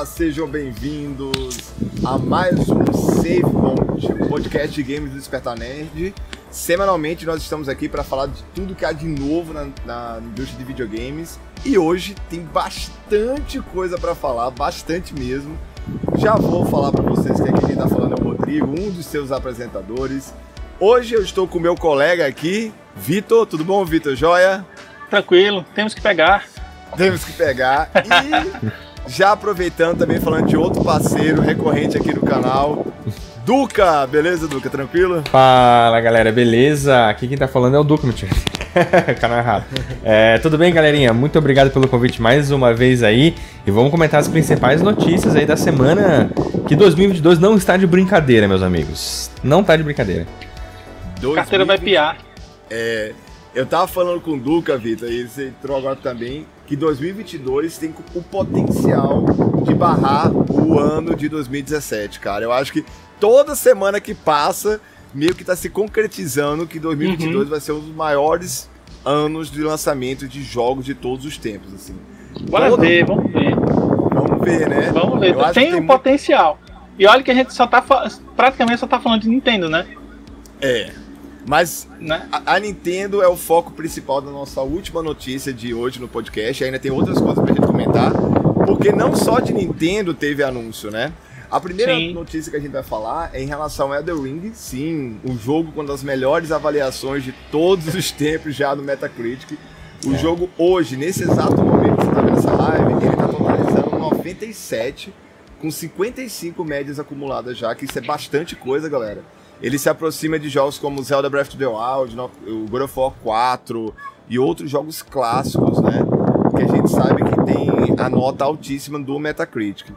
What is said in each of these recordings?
Olá, sejam bem-vindos a mais um Save Point, o podcast de games do Despertar Nerd. Semanalmente nós estamos aqui para falar de tudo que há de novo na, na indústria de videogames e hoje tem bastante coisa para falar, bastante mesmo. Já vou falar para vocês que aqui quem está falando é o Rodrigo, um dos seus apresentadores. Hoje eu estou com meu colega aqui, Vitor. Tudo bom, Vitor? Joia? Tranquilo, temos que pegar. Temos que pegar. E já aproveitando também falando de outro parceiro recorrente aqui do canal, Duca. Beleza, Duca? Tranquilo? Fala, galera. Beleza? Aqui quem tá falando é o Duca, mentira. Canal errado. É, tudo bem, galerinha? Muito obrigado pelo convite mais uma vez aí. E vamos comentar as principais notícias aí da semana. Que 2022 não está de brincadeira, meus amigos. Não tá de brincadeira. Carteira vai piar. É, eu tava falando com o Duca, Vitor, e você entrou agora também, que 2022 tem o potencial de barrar o ano de 2017, cara. Eu acho que toda semana que passa, meio que tá se concretizando que 2022 uhum. vai ser um dos maiores anos de lançamento de jogos de todos os tempos, assim. Bora Todo... ver, vamos ver. Vamos ver, né? Vamos ver, Eu tem um tem potencial. E olha que a gente só tá praticamente só tá falando de Nintendo, né? É. Mas né? a, a, Nintendo é o foco principal da nossa última notícia de hoje no podcast. Ainda tem outras coisas pra gente comentar. Porque não só de Nintendo teve anúncio, né? A primeira sim. notícia que a gente vai falar é em relação ao Elden Ring. Sim, o jogo com uma das melhores avaliações de todos os tempos já no Metacritic. O é. jogo hoje, nesse exato momento que você tá vendo essa live, ele tá totalizando 97, com 55 médias acumuladas já, que isso é bastante coisa, galera ele se aproxima de jogos como Zelda Breath of the Wild, o God of War 4 e outros jogos clássicos, né? Que a gente sabe que tem a nota altíssima do Metacritic.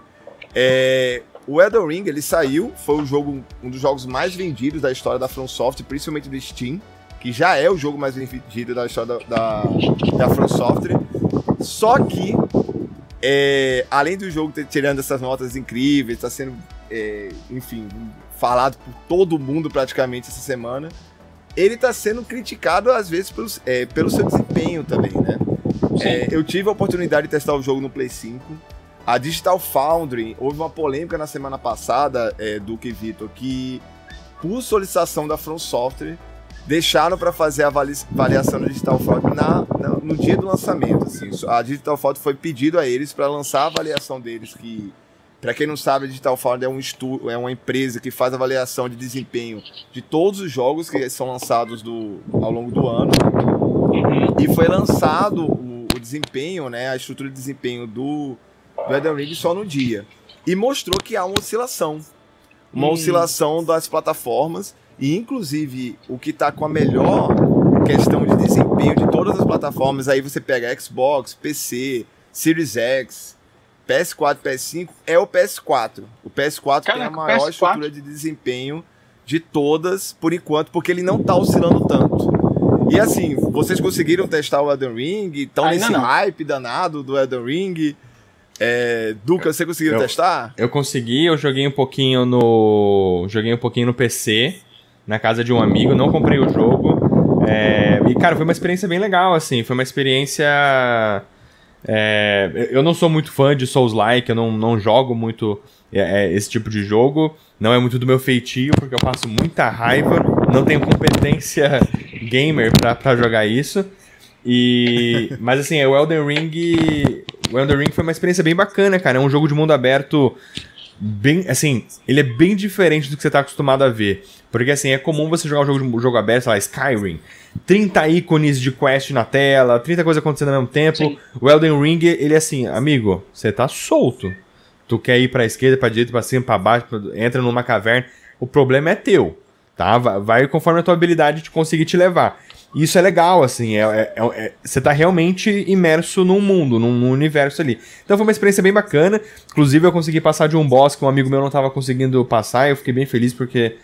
É, o Elden Ring, ele saiu, foi o jogo, um dos jogos mais vendidos da história da From Software, principalmente do Steam, que já é o jogo mais vendido da história da, da, da From Software. Só que, é, além do jogo ter, tirando essas notas incríveis, está sendo, é, enfim, falado por todo mundo praticamente essa semana, ele está sendo criticado às vezes pelo, é, pelo seu desempenho também, né? É, eu tive a oportunidade de testar o jogo no Play 5. A Digital Foundry, houve uma polêmica na semana passada, é, do que Vitor, que por solicitação da From Software, deixaram para fazer a avaliação da Digital Foundry na, na, no dia do lançamento. Assim. A Digital Foundry foi pedido a eles para lançar a avaliação deles, que para quem não sabe, a Digital Foundry é, um estu é uma empresa que faz avaliação de desempenho de todos os jogos que são lançados do, ao longo do ano. Uhum. E foi lançado o, o, desempenho, né, a estrutura de desempenho do, do Elden Ring só no dia. E mostrou que há uma oscilação. Uma uhum. oscilação das plataformas. E, inclusive, o que está com a melhor questão de desempenho de todas as plataformas, aí você pega Xbox, PC, Series X, PS4 e PS5 é o PS4. O PS4 Caraca, tem a maior PS4... estrutura de desempenho de todas, por enquanto, porque ele não tá oscilando tanto. E assim, vocês conseguiram testar o Elden Ring? Estão nesse não. hype danado do Elden Ring? É, Duca, você conseguiu eu, testar? Eu consegui, eu joguei um pouquinho no. Joguei um pouquinho no PC, na casa de um amigo, não comprei o jogo. É, e, cara, foi uma experiência bem legal, assim. Foi uma experiência é, eu não sou muito fã de Souls-like, eu não, não jogo muito é, é, esse tipo de jogo. Não é muito do meu feitio, porque eu passo muita raiva, não tenho competência gamer para jogar isso. E, mas assim, o Elden Ring. O Elden Ring foi uma experiência bem bacana, cara. É um jogo de mundo aberto bem. Assim, ele é bem diferente do que você está acostumado a ver. Porque assim, é comum você jogar um jogo, um jogo aberto, sei lá, Skyrim. 30 ícones de quest na tela, 30 coisas acontecendo ao mesmo tempo. Sim. O Elden Ring, ele é assim, amigo, você tá solto. Tu quer ir pra esquerda, pra direita, pra cima, pra baixo, entra numa caverna. O problema é teu, tá? Vai conforme a tua habilidade de conseguir te levar. Isso é legal, assim, é, é, é, é, você tá realmente imerso num mundo, num, num, universo ali. Então foi uma experiência bem bacana. Inclusive, eu consegui passar de um boss que um amigo meu não tava conseguindo passar, e eu fiquei bem feliz porque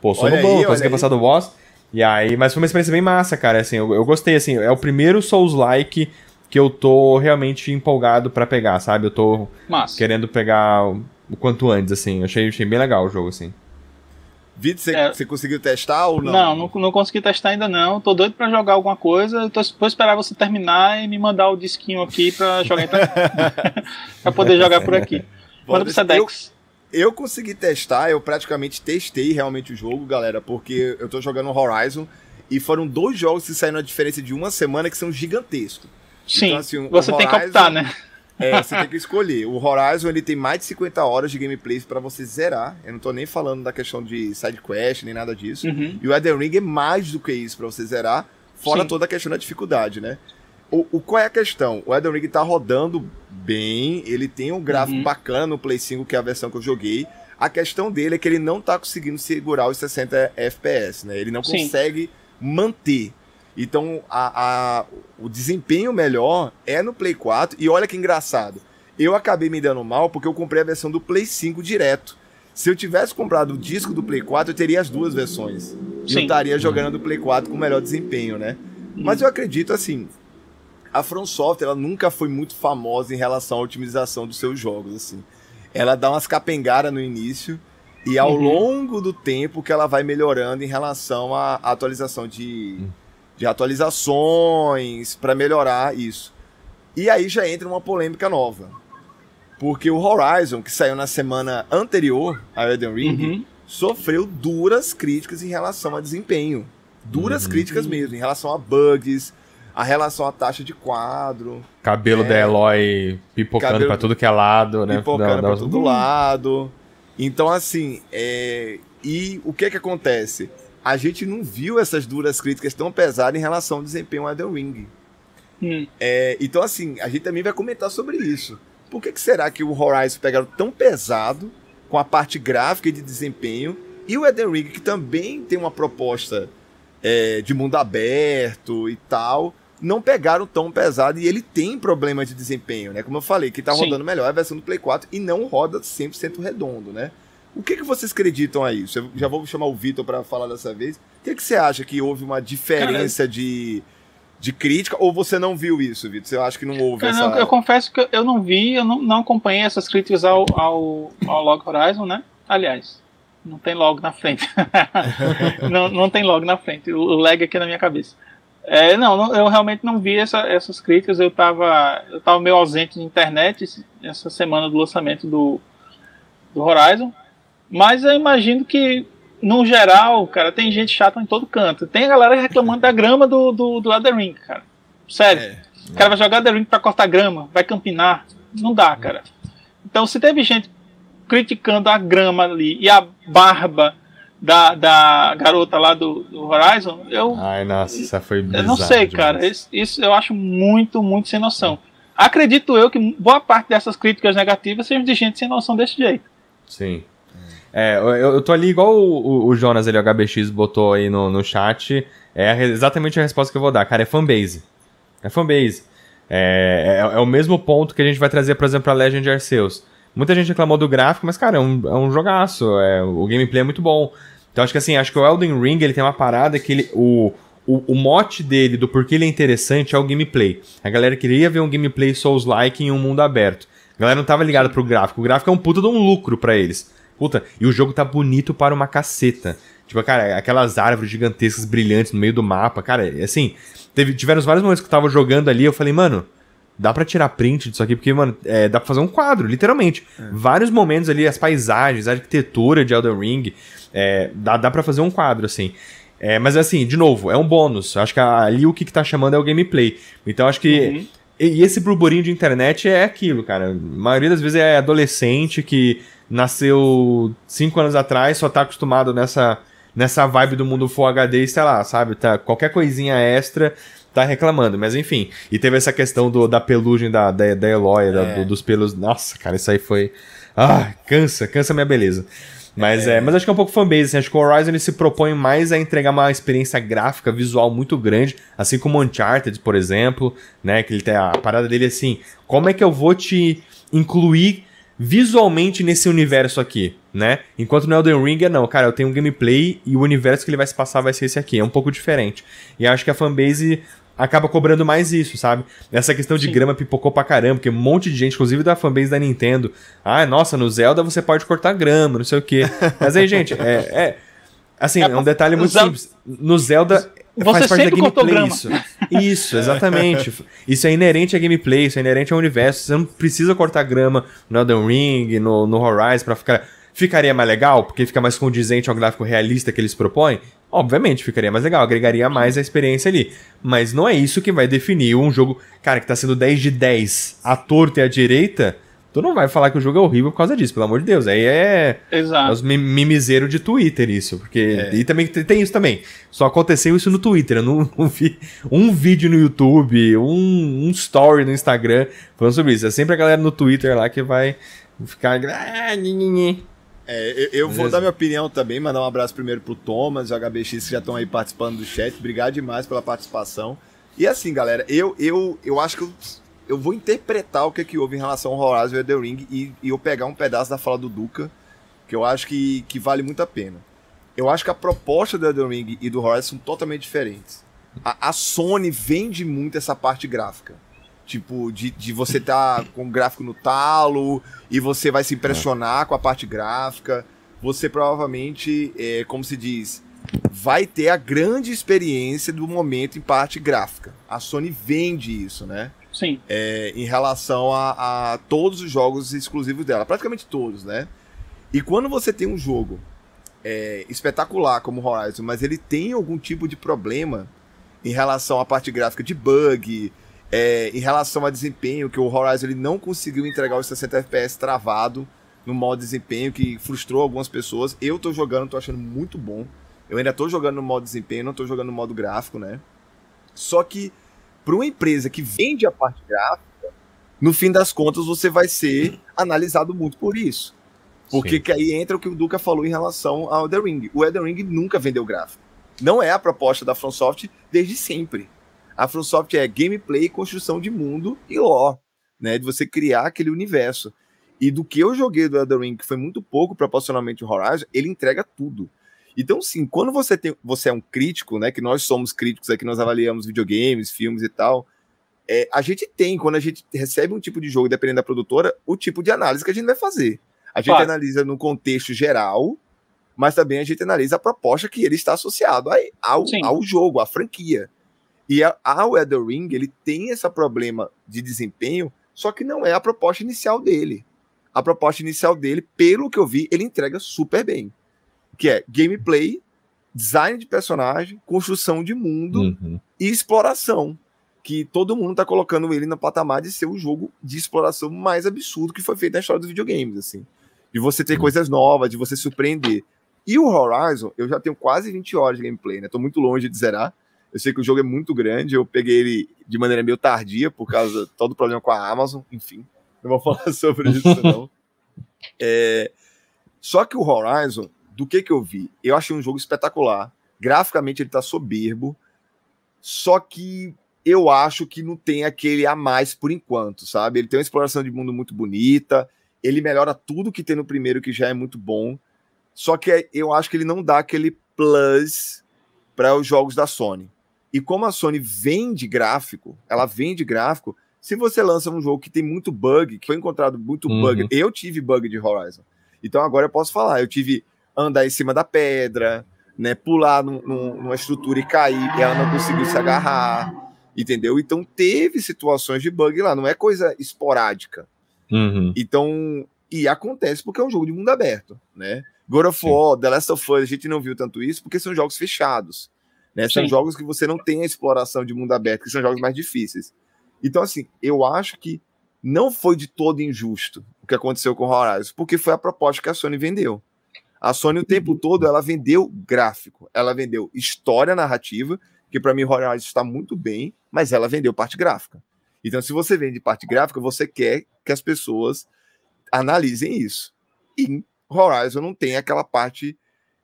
Pô, sou no bom, consegui passar do boss. E aí, mas foi uma experiência bem massa, cara. Assim, eu, eu gostei, assim, é o primeiro Souls-like que eu tô realmente empolgado para pegar, sabe? Eu tô massa. querendo pegar o, o quanto antes, assim. Eu achei, achei bem legal o jogo, assim. Vitor, você, é, conseguiu testar ou não? Não, não, não consegui testar ainda não. Tô doido pra jogar alguma coisa. Tô, vou esperar você terminar e me mandar o disquinho aqui pra jogar pra, pra poder jogar por aqui. Manda pro Sedex. Eu, eu consegui testar, eu praticamente testei realmente o jogo, galera, porque eu tô jogando Horizon e foram dois jogos que saíram na diferença de uma semana que são gigantescos. Sim, então, assim, você Horizon, tem que optar, né? É, você tem que escolher. O Horizon ele tem mais de 50 horas de gameplay para você zerar. Eu não tô nem falando da questão de side quest nem nada disso. Uhum. E o Elden Ring é mais do que isso para você zerar, fora Sim. toda a questão da dificuldade, né? O, o, qual é a questão? O Elden Ring tá rodando bem, ele tem um gráfico uhum. bacana no Play 5, que é a versão que eu joguei. A questão dele é que ele não tá conseguindo segurar os 60 FPS, né? Ele não Sim. consegue manter. Então, a, a, o desempenho melhor é no Play 4. E olha que engraçado. Eu acabei me dando mal porque eu comprei a versão do Play 5 direto. Se eu tivesse comprado o disco do Play 4, eu teria as duas versões. E eu estaria jogando do Play 4 com melhor desempenho, né? Mas eu acredito assim, a From Software ela nunca foi muito famosa em relação à otimização dos seus jogos, assim. Ela dá umas capengaras no início e ao uhum. longo do tempo que ela vai melhorando em relação à atualização de, uhum de atualizações para melhorar isso. E aí já entra uma polêmica nova. Porque o Horizon, que saiu na semana anterior a Elden Ring, uhum. sofreu duras críticas em relação a desempenho. Duras uhum. críticas mesmo, em relação a bugs, a relação à taxa de quadro. Cabelo é, da Eloy pipocando cabelo, pra tudo que é lado, né? Pipocando da, pra todo lado. Então, assim, é... e o que que acontece? A gente não viu essas duras críticas tão pesadas em relação ao desempenho do Elden Ring. Hum. É, então, assim, a gente também vai comentar sobre isso. Por que, que será que o Horizon pegaram tão pesado com a parte gráfica e de desempenho e o Elden Ring, que também tem uma proposta é, de mundo aberto e tal, não pegaram tão pesado e ele tem problemas de desempenho, né? Como eu falei, que tá rodando Sim. melhor a versão do Play 4 e não roda 100% redondo, né? O que, que vocês acreditam a isso? Eu já vou chamar o Vitor para falar dessa vez. O que, que você acha que houve uma diferença de, de crítica? Ou você não viu isso, Vitor? Você acha que não houve eu, essa... Não, eu confesso que eu não vi, eu não, não acompanhei essas críticas ao, ao, ao Log Horizon, né? Aliás, não tem log na frente. não, não tem log na frente. O, lag aqui na minha cabeça. É, não, não, eu realmente não vi essa, essas críticas. Eu estava eu tava meio ausente de internet essa semana do lançamento do, do Horizon. Mas eu imagino que, no geral, cara, tem gente chata em todo canto. Tem a galera reclamando da grama do, do, do Elden Ring, cara. Sério. É, o cara vai jogar Elden Ring pra cortar grama, vai campinar. Não dá, cara. Então, se teve gente criticando a grama ali e a barba da, da garota lá do, do Horizon, eu. Ai, nossa, isso foi bizarro. Eu não sei, cara. Isso, isso, eu acho muito, muito sem noção. Acredito eu que boa parte dessas críticas negativas sejam de gente sem noção desse jeito. Sim. É, eu, eu tô ali igual o, o Jonas, ali, o HBX, botou aí no, no chat. É exatamente a resposta que eu vou dar, cara. É fanbase. É fanbase. É, é, é o mesmo ponto que a gente vai trazer, por exemplo, a Legend Arceus. Muita gente reclamou do gráfico, mas, cara, é um, é um jogaço. É, o gameplay é muito bom. Então, acho que assim, acho que o Elden Ring ele tem uma parada que ele. O, o, o mote dele, do porquê ele é interessante, é o gameplay. A galera queria ver um gameplay Souls-like em um mundo aberto. A galera não tava ligada pro gráfico. O gráfico é um puta de um lucro para eles. Puta, e o jogo tá bonito para uma caceta. Tipo, cara, aquelas árvores gigantescas brilhantes no meio do mapa, cara, assim, teve, tiveram vários momentos que eu tava jogando ali, eu falei, mano, dá pra tirar print disso aqui, porque, mano, é, dá pra fazer um quadro, literalmente. É. Vários momentos ali, as paisagens, a arquitetura de Elden Ring, é, dá, dá pra fazer um quadro, assim. É, mas assim, de novo, é um bônus. Acho que ali o que, que tá chamando é o gameplay. Então acho que. Uhum. E, e esse burburinho de internet é aquilo, cara. A maioria das vezes é adolescente que nasceu cinco anos atrás, só tá acostumado nessa, nessa vibe do mundo Full HD e sei lá, sabe? Tá, qualquer coisinha extra tá reclamando, mas enfim. E teve essa questão do, da pelugem da, da, da Eloy, é. da, do, dos pelos. Nossa, cara, isso aí foi. Ah, cansa, cansa minha beleza. Mas, é. é. mas acho que é um pouco fanbase. Assim, acho que o Horizon ele se propõe mais a entregar uma experiência gráfica, visual muito grande, assim como o Uncharted, por exemplo, né? Que ele tem a parada dele assim: como é que eu vou te incluir visualmente nesse universo aqui, né? Enquanto no Elden Ring é não, cara, eu tenho um gameplay e o universo que ele vai se passar vai ser esse aqui, é um pouco diferente. E acho que a fanbase acaba cobrando mais isso, sabe? Essa questão de Sim. grama pipocou pra caramba, porque um monte de gente, inclusive da fanbase da Nintendo, ah, nossa, no Zelda você pode cortar grama, não sei o quê. Mas aí, gente, é, é assim, é, um detalhe muito simples. No Zelda Você faz sempre cortou grama. Isso, isso exatamente. isso é inerente à gameplay, isso é inerente ao universo. Você não precisa cortar grama no Elden Ring, no, no Horizon pra ficar... Ficaria mais legal, porque fica mais condizente ao gráfico realista que eles propõem? Obviamente, ficaria mais legal, agregaria mais a experiência ali. Mas não é isso que vai definir um jogo, cara, que tá sendo 10 de 10, a torta e a direita Tu não vai falar que o jogo é horrível por causa disso, pelo amor de Deus. Aí é, Exato. os mimizeiro de Twitter isso. Porque, é. E também tem isso também. Só aconteceu isso no Twitter. Eu não, não vi um vídeo no YouTube, um, um story no Instagram falando sobre isso. É sempre a galera no Twitter lá que vai ficar. Ah, é, eu, eu vou dar minha opinião também, mandar um abraço primeiro pro Thomas e o HBX que já estão aí participando do chat. Obrigado demais pela participação. E assim, galera, eu, eu, eu acho que eu eu vou interpretar o que, é que houve em relação ao Horizon e The Ring e, e eu pegar um pedaço da fala do Duca, que eu acho que, que vale muito a pena. Eu acho que a proposta do The Ring e do Horizon são totalmente diferentes. A, a Sony vende muito essa parte gráfica. Tipo, de, de você estar tá com o gráfico no talo e você vai se impressionar com a parte gráfica. Você provavelmente, é, como se diz, vai ter a grande experiência do momento em parte gráfica. A Sony vende isso, né? Sim. É, em relação a, a, todos os jogos exclusivos dela, praticamente todos, né? E quando você tem um jogo é, espetacular como Horizon, mas ele tem algum tipo de problema em relação à parte gráfica de bug, é, em relação a desempenho, que o Horizon ele não conseguiu entregar os 60 FPS travado no modo desempenho, que frustrou algumas pessoas. Eu tô jogando, tô achando muito bom. Eu ainda tô jogando no modo desempenho, não tô jogando no modo gráfico, né? Só que para uma empresa que vende a parte gráfica, no fim das contas você vai ser analisado muito por isso. Porque que aí entra o que o Duca falou em relação ao The Ring. O Elden Ring nunca vendeu gráfico. Não é a proposta da FromSoft desde sempre. A FromSoft é gameplay, construção de mundo e lore, né? De você criar aquele universo. E do que eu joguei do Elden Ring, que foi muito pouco proporcionalmente o Horizon, ele entrega tudo. Então, sim, quando você tem, você é um crítico, né? Que nós somos críticos aqui, nós avaliamos videogames, filmes e tal. É, a gente tem, quando a gente recebe um tipo de jogo, dependendo da produtora, o tipo de análise que a gente vai fazer. A gente analisa no contexto geral, mas também a gente analisa a proposta que ele está associado ao, ao jogo, à franquia. E a, a Elden Ring, ele tem esse problema de desempenho, só que não é a proposta inicial dele. A proposta inicial dele, pelo que eu vi, ele entrega super bem que é gameplay, design de personagem, construção de mundo uhum. e exploração. Que todo mundo tá colocando ele no patamar de ser o jogo de exploração mais absurdo que foi feito na história dos videogames, assim. De você ter uhum. coisas novas, de você surpreender. E o Horizon, eu já tenho quase 20 horas de gameplay, né? Tô muito longe de zerar. Eu sei que o jogo é muito grande, eu peguei ele de maneira meio tardia, por causa de todo o problema com a Amazon, enfim. Não vou falar sobre isso, não. É... Só que o Horizon, do que que eu vi? Eu achei um jogo espetacular. Graficamente ele tá soberbo. Só que eu acho que não tem aquele a mais por enquanto, sabe? Ele tem uma exploração de mundo muito bonita, ele melhora tudo que tem no primeiro, que já é muito bom. Só que eu acho que ele não dá aquele plus para os jogos da Sony. E como a Sony vende gráfico, ela vende gráfico. Se você lança um jogo que tem muito bug, que foi encontrado muito uhum. bug, eu tive bug de Horizon. Então agora eu posso falar, eu tive andar em cima da pedra, né? Pular num, numa estrutura e cair, e ela não conseguiu se agarrar, entendeu? Então teve situações de bug lá, não é coisa esporádica. Uhum. Então, e acontece porque é um jogo de mundo aberto, né? God of War, The Last of Us, a gente não viu tanto isso porque são jogos fechados, né? São Sim. jogos que você não tem a exploração de mundo aberto, que são jogos mais difíceis. Então, assim, eu acho que não foi de todo injusto o que aconteceu com o Horizon, porque foi a proposta que a Sony vendeu. A Sony o tempo todo ela vendeu gráfico, ela vendeu história narrativa, que para mim Horizon está muito bem, mas ela vendeu parte gráfica. Então, se você vende parte gráfica, você quer que as pessoas analisem isso. E Horizon não tem aquela parte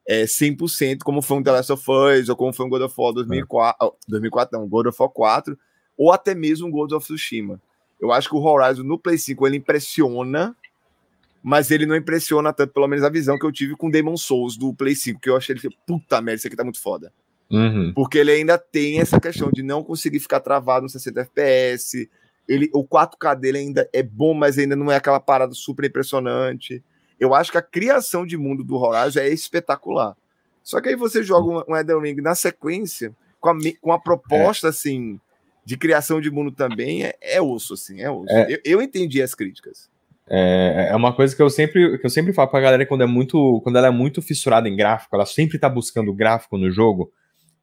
é, 100% como foi um The Last of Us, ou como foi um God of War 2004, é. 2004 não, God of War 4, ou até mesmo um God of Tsushima. Eu acho que o Horizon no Play 5 ele impressiona mas ele não impressiona tanto, pelo menos a visão que eu tive com Demon Souls do Play 5, que eu achei ele, puta merda, isso aqui tá muito foda. Uhum. Porque ele ainda tem essa questão de não conseguir ficar travado no 60 FPS. Ele, o 4K dele ainda é bom, mas ainda não é aquela parada super impressionante. Eu acho que a criação de mundo do Horizon é espetacular. Só que aí você joga um, um Elden Ring na sequência, com a, com a proposta, é. assim, de criação de mundo também, é, é osso, assim, é osso. É. Eu, eu entendi as críticas. É, é uma coisa que eu sempre que eu sempre falo pra galera quando é muito quando ela é muito fissurada em gráfico, ela sempre tá buscando gráfico no jogo.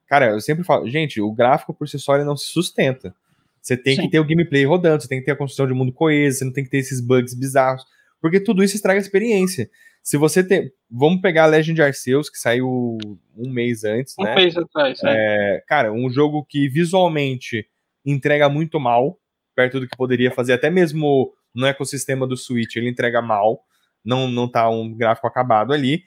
Cara, eu sempre falo, gente, o gráfico por si só ele não se sustenta. Você tem Sim. que ter o gameplay rodando, você tem que ter a construção de mundo coeso, você não tem que ter esses bugs bizarros, porque tudo isso estraga a experiência. Se você tem. Vamos pegar a Legend Arceus, que saiu um mês antes, um né? Um mês atrás, né? É, cara, um jogo que visualmente entrega muito mal, perto do que poderia fazer, até mesmo no ecossistema do Switch, ele entrega mal, não, não tá um gráfico acabado ali.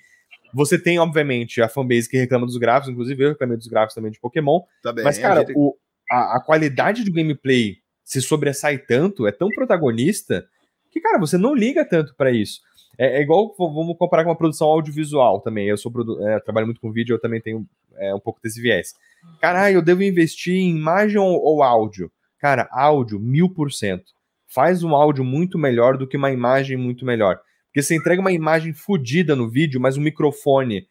Você tem, obviamente, a fanbase que reclama dos gráficos, inclusive eu reclamei dos gráficos também de Pokémon. Tá bem, mas, cara, a, gente... o, a, a qualidade do gameplay se sobressai tanto, é tão protagonista, que, cara, você não liga tanto para isso. É, é, igual, vamos comparar com uma produção audiovisual também. Eu sou é, trabalho muito com vídeo, eu também tenho é, um pouco desse viés. Caralho, eu devo investir em imagem ou, ou áudio? Cara, áudio, mil por cento. Faz um áudio muito melhor do que uma imagem muito melhor. Porque você entrega uma imagem fodida no vídeo, mas um microfone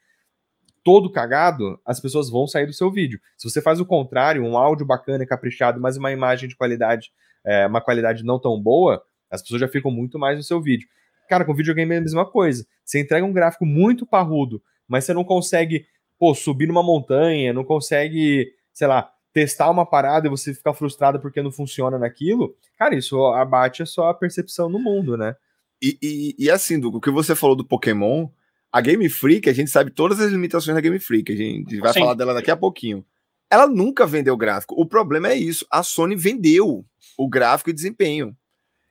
todo cagado, as pessoas vão sair do seu vídeo. Se você faz o contrário, um áudio bacana e caprichado, mas uma imagem de qualidade, é, uma qualidade não tão boa, as pessoas já ficam muito mais no seu vídeo. Cara, com videogame é a mesma coisa. Você entrega um gráfico muito parrudo, mas você não consegue, pô, subir numa montanha, não consegue, sei lá, testar uma parada e você ficar frustrado porque não funciona naquilo. Cara, isso abate a sua percepção no mundo, né? E, e, e assim, do o que você falou do Pokémon, a Game Freak, a gente sabe todas as limitações da Game Freak, a gente vai Sim. falar dela daqui a pouquinho. Ela nunca vendeu gráfico. O problema é isso. A Sony vendeu o gráfico e desempenho.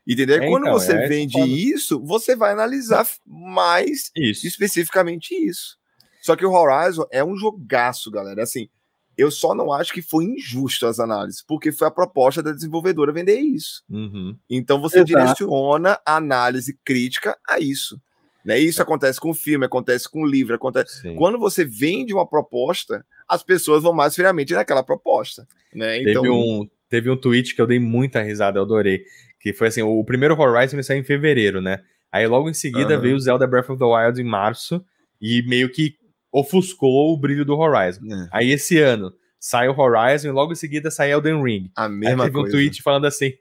Entendeu? É, Quando então, você é vende isso, você vai analisar mais isso. especificamente isso. Só que o Horizon é um jogaço, galera. Assim, eu só não acho que foi injusto as análises, porque foi a proposta da desenvolvedora vender isso. Uhum. Então você Exato. direciona a análise crítica a isso. Né? Isso acontece com o filme, acontece com o livro, acontece. Sim. Quando você vende uma proposta, as pessoas vão mais friamente naquela proposta. Né? Então... Teve, um, teve um tweet que eu dei muita risada, eu adorei. Que foi assim: o primeiro Horizon saiu em fevereiro, né? Aí logo em seguida uhum. veio o Zelda Breath of the Wild em março e meio que ofuscou o brilho do Horizon. É. Aí esse ano sai o Horizon e logo em seguida sai Elden Ring. A mesma Aí teve coisa. um tweet falando assim: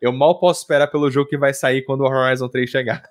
eu mal posso esperar pelo jogo que vai sair quando o Horizon 3 chegar.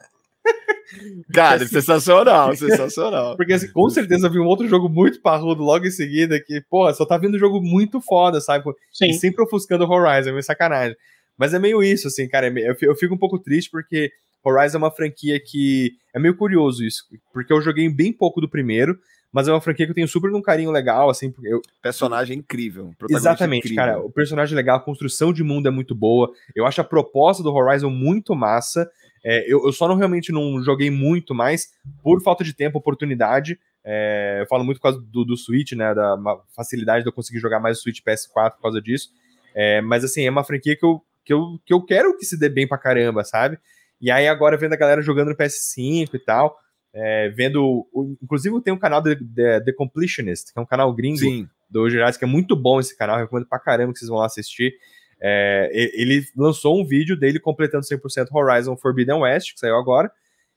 Cara, assim, sensacional, sensacional. Porque assim, com certeza vi um outro jogo muito parrudo logo em seguida que, pô, só tá vindo um jogo muito foda, sabe? Sim. E sempre ofuscando o Horizon, é meio sacanagem. Mas é meio isso, assim, cara. É eu fico um pouco triste porque Horizon é uma franquia que. É meio curioso isso, porque eu joguei bem pouco do primeiro, mas é uma franquia que eu tenho super um carinho legal, assim. Porque eu... Personagem incrível. Exatamente, incrível. cara. O personagem é legal, a construção de mundo é muito boa. Eu acho a proposta do Horizon muito massa. É, eu, eu, só não realmente não joguei muito mais por falta de tempo, oportunidade. É, eu falo muito por causa do, do Switch, né? Da facilidade de eu conseguir jogar mais o Switch PS4 por causa disso. É, mas assim, é uma franquia que eu que eu, que eu quero que se dê bem pra caramba, sabe? E aí agora vendo a galera jogando no PS5 e tal, é, vendo. Inclusive tem um canal de, de, The Completionist, que é um canal gringo Sim. do Gerais, que é muito bom esse canal, recomendo pra caramba que vocês vão lá assistir. É, ele lançou um vídeo dele completando 100% Horizon Forbidden West, que saiu agora.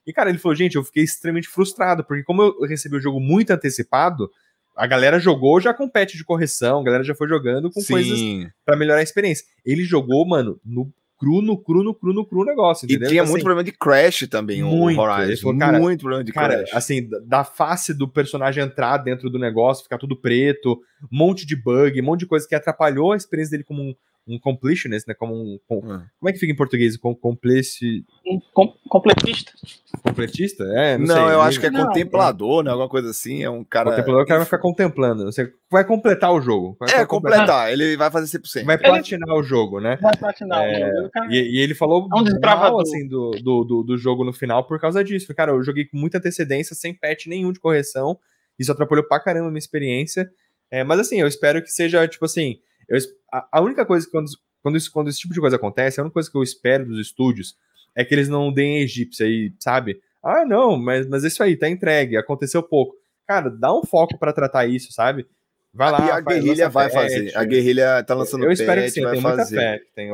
E, cara, ele falou: gente, eu fiquei extremamente frustrado, porque como eu recebi o jogo muito antecipado, a galera jogou já com patch de correção, a galera já foi jogando com Sim. coisas para melhorar a experiência. Ele jogou, mano, no cru, no cru, no cru, no cru negócio, entendeu? E tinha muito assim, problema de crash também, muito, o Horizon. Falou, cara, muito problema de cara, crash. assim, da face do personagem entrar dentro do negócio, ficar tudo preto, um monte de bug, um monte de coisa que atrapalhou a experiência dele como um, um completionist, né? Como um. Com, hum. Como é que fica em português? Com, complice... Um com, completista. Completista? É, não, não sei, eu acho que é não, contemplador, né? Alguma coisa assim. É um cara. Contemplador, o cara vai ficar contemplando. Você vai completar o jogo. é, completar. Ele vai fazer 100%. Vai platinar ele... o jogo, né? Vai platinar é, o jogo. E, e, ele falou um mal, assim, do, do, do, do jogo no final por causa disso. Cara, eu joguei com muita antecedência, sem patch nenhum de correção. Isso atrapalhou pra caramba a minha experiência. É, mas assim, eu espero que seja, tipo assim eu, a, a, única coisa que quando, quando, isso, quando esse tipo de coisa acontece, a única coisa que eu espero dos estúdios é que eles não deem egípcia aí, sabe? Ah, não, mas, mas isso aí, tá entregue, aconteceu pouco. Cara, dá um foco para tratar isso, sabe? Vai lá. E a guerrilha vai fazer. A guerrilha tá lançando Eu espero que sim, vai fazer. muita fé. Tem...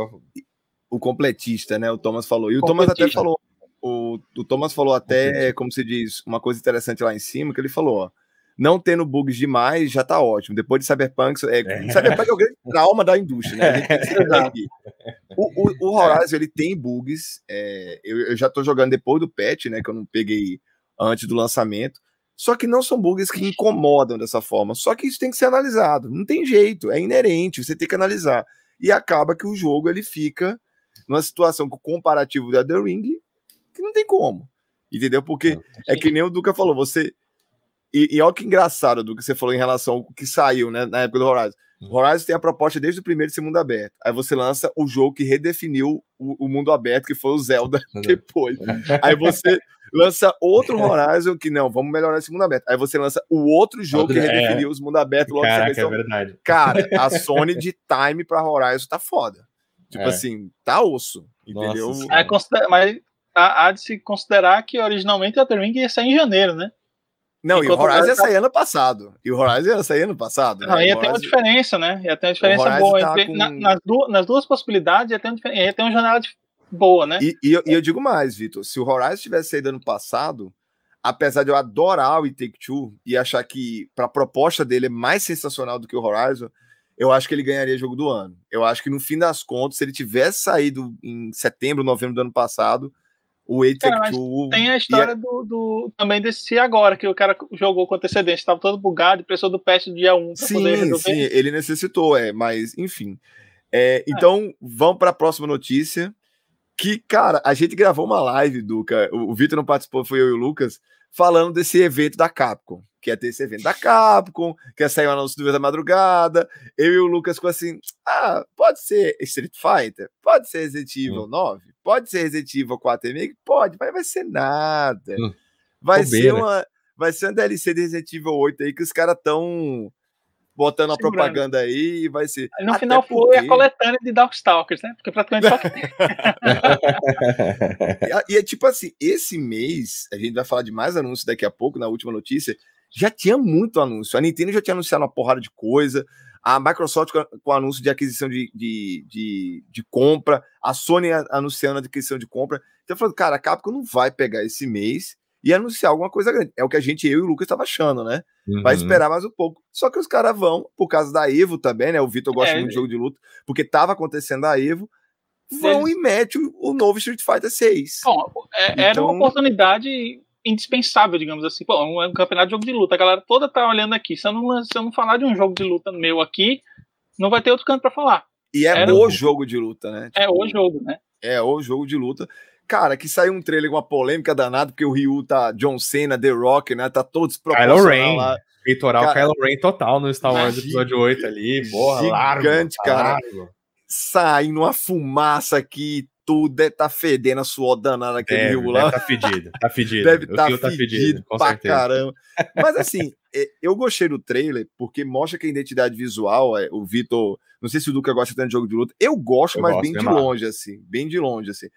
O completista, né? O Thomas falou. E o Thomas até falou. O, o Thomas falou até, como se diz, uma coisa interessante lá em cima, que ele falou, ó. Não tendo bugs demais, já tá ótimo. Depois de Cyberpunk, é, é. Cyberpunk é o grande trauma da indústria, né? o, o, o, Horizon, ele tem bugs. É, eu, eu, já tô jogando depois do patch, né? Que eu não peguei antes do lançamento. Só que não são bugs que incomodam dessa forma. Só que isso tem que ser analisado. Não tem jeito, é inerente, você tem que analisar. E acaba que o jogo ele fica numa situação com o comparativo da The Ring que não tem como. Entendeu? Porque é que nem o Duca falou, você e, e olha que engraçado do que você falou em relação ao que saiu, né, na época do Horizon. O hum. Horizon tem a proposta desde o primeiro de ser mundo aberto. Aí você lança o jogo que redefiniu o, o mundo aberto, que foi o Zelda depois. Aí você lança outro Horizon que não, vamos melhorar esse mundo aberto. Aí você lança o outro jogo que é. redefiniu é. os mundo aberto logo Caraca, é verdade. Cara, a Sony de time para Horizon tá foda. Tipo é. assim, tá osso, entendeu? Nossa, é, mas há, há de se considerar que originalmente a The Ring ia sair em janeiro, né? Não, Enquanto e o Horizon ia sair ano passado. E o Horizon ia sair ano passado. Não, né? ia ter uma diferença, né? Ia ter uma diferença boa. Entre, com... na, nas, duas, nas, duas, possibilidades ia ter, uma, ia ter uma janela de, boa, né? E, e, eu, e, eu, digo mais, Vitor. Se o Horizon tivesse saído ano passado, apesar de eu adorar o Take Two e achar que para a proposta dele é mais sensacional do que o Horizon, eu acho que ele ganharia jogo do ano. Eu acho que no fim das contas, se ele tivesse saído em setembro, novembro do ano passado, o Two. Tem a história a... do, do, também desse agora, que o cara jogou com antecedência, estava todo bugado e precisou do patch do dia 1 sim, poder resolver. Sim, ele necessitou, é, mas enfim. É, então, é. vamos para a próxima notícia. Que, cara, a gente gravou uma live, Duca. O, o Vitor não participou, foi eu e o Lucas, falando desse evento da Capcom que ia ter esse evento da Capcom, que ia sair o anúncio do da madrugada. Eu e o Lucas ficou assim: ah, pode ser Street Fighter, pode ser Resident Evil hum. 9, pode ser Resident Evil 4 Remake, pode, mas vai ser nada. Hum. Vai ser uma. Vai ser uma DLC de Resident Evil 8 aí que os caras estão botando a propaganda aí e vai ser. no Até final porque... foi a coletânea de Darkstalkers, né? Porque praticamente só que tem. e é tipo assim, esse mês, a gente vai falar de mais anúncios daqui a pouco, na última notícia, já tinha muito anúncio. A Nintendo já tinha anunciado uma porrada de coisa, a Microsoft com, anúncio de aquisição de, de, de, de, compra, a Sony anunciando a aquisição de compra. Então eu falei, cara, a Capcom não vai pegar esse mês e anunciar alguma coisa grande. É o que a gente, eu e o Lucas, estava achando, né? Uhum. Vai esperar mais um pouco. Só que os caras vão, por causa da Evo também, né? O Vitor gosta é, muito de jogo de luta, porque tava acontecendo a Evo. Vão Eles... e mete o, o, novo Street Fighter 6. Bom, é, então... era uma então oportunidade indispensável, digamos assim. Pô, um, um campeonato de jogo de luta, a galera toda tá olhando aqui. Se eu, não, se eu não falar de um jogo de luta meu aqui, não vai ter outro canto para falar. E é Era o jogo de luta, né? Tipo, é o jogo, né? É o jogo de luta. Cara, que saiu um trailer com uma polêmica danada, porque o Ryu tá John Cena, The Rock, né? Tá todo desproporcional Kylo Ren. lá. Peitoral cara, Kylo Ren total no Star Wars episódio 8 ali. Boa, gigante, largo, cara. Largo. Saindo uma fumaça aqui, tudo deve estar tá fedendo a suor danada aquele deve, rio lá. Deve tá fedido, tá fedido. Deve estar tá, tá fedido, com pra certeza. caramba. Mas assim, é, eu gostei do trailer porque mostra que a identidade visual, é, o Vitor, não sei se o Duca gosta tanto de jogo de luta, eu gosto, eu mas gosto, bem de longe, assim, bem de longe, assim.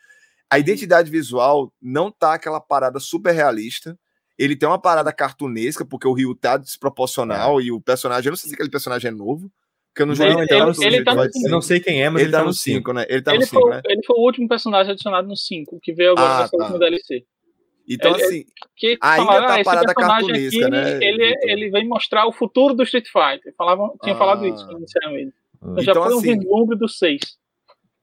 A identidade visual não tá aquela parada super realista, ele tem uma parada cartunesca, porque o Rio tá desproporcional é. e o personagem, eu não sei se aquele personagem é novo, porque eu não joguei ele, ele, ele tá no Eu não sei quem é, mas ele, ele tá, tá no 5, né? Ele tá ele no 5, né? Ele foi o último personagem adicionado no 5, que veio agora ah, tá. última DLC. Então, ele, assim, que ainda falaram, tá ah, parada cartunesca, aqui, né? Ele, ele vem mostrar o futuro do Street Fighter. Falavam, tinha ah. falado isso inicialmente. Então, então já foi um assim, vislumbre do 6.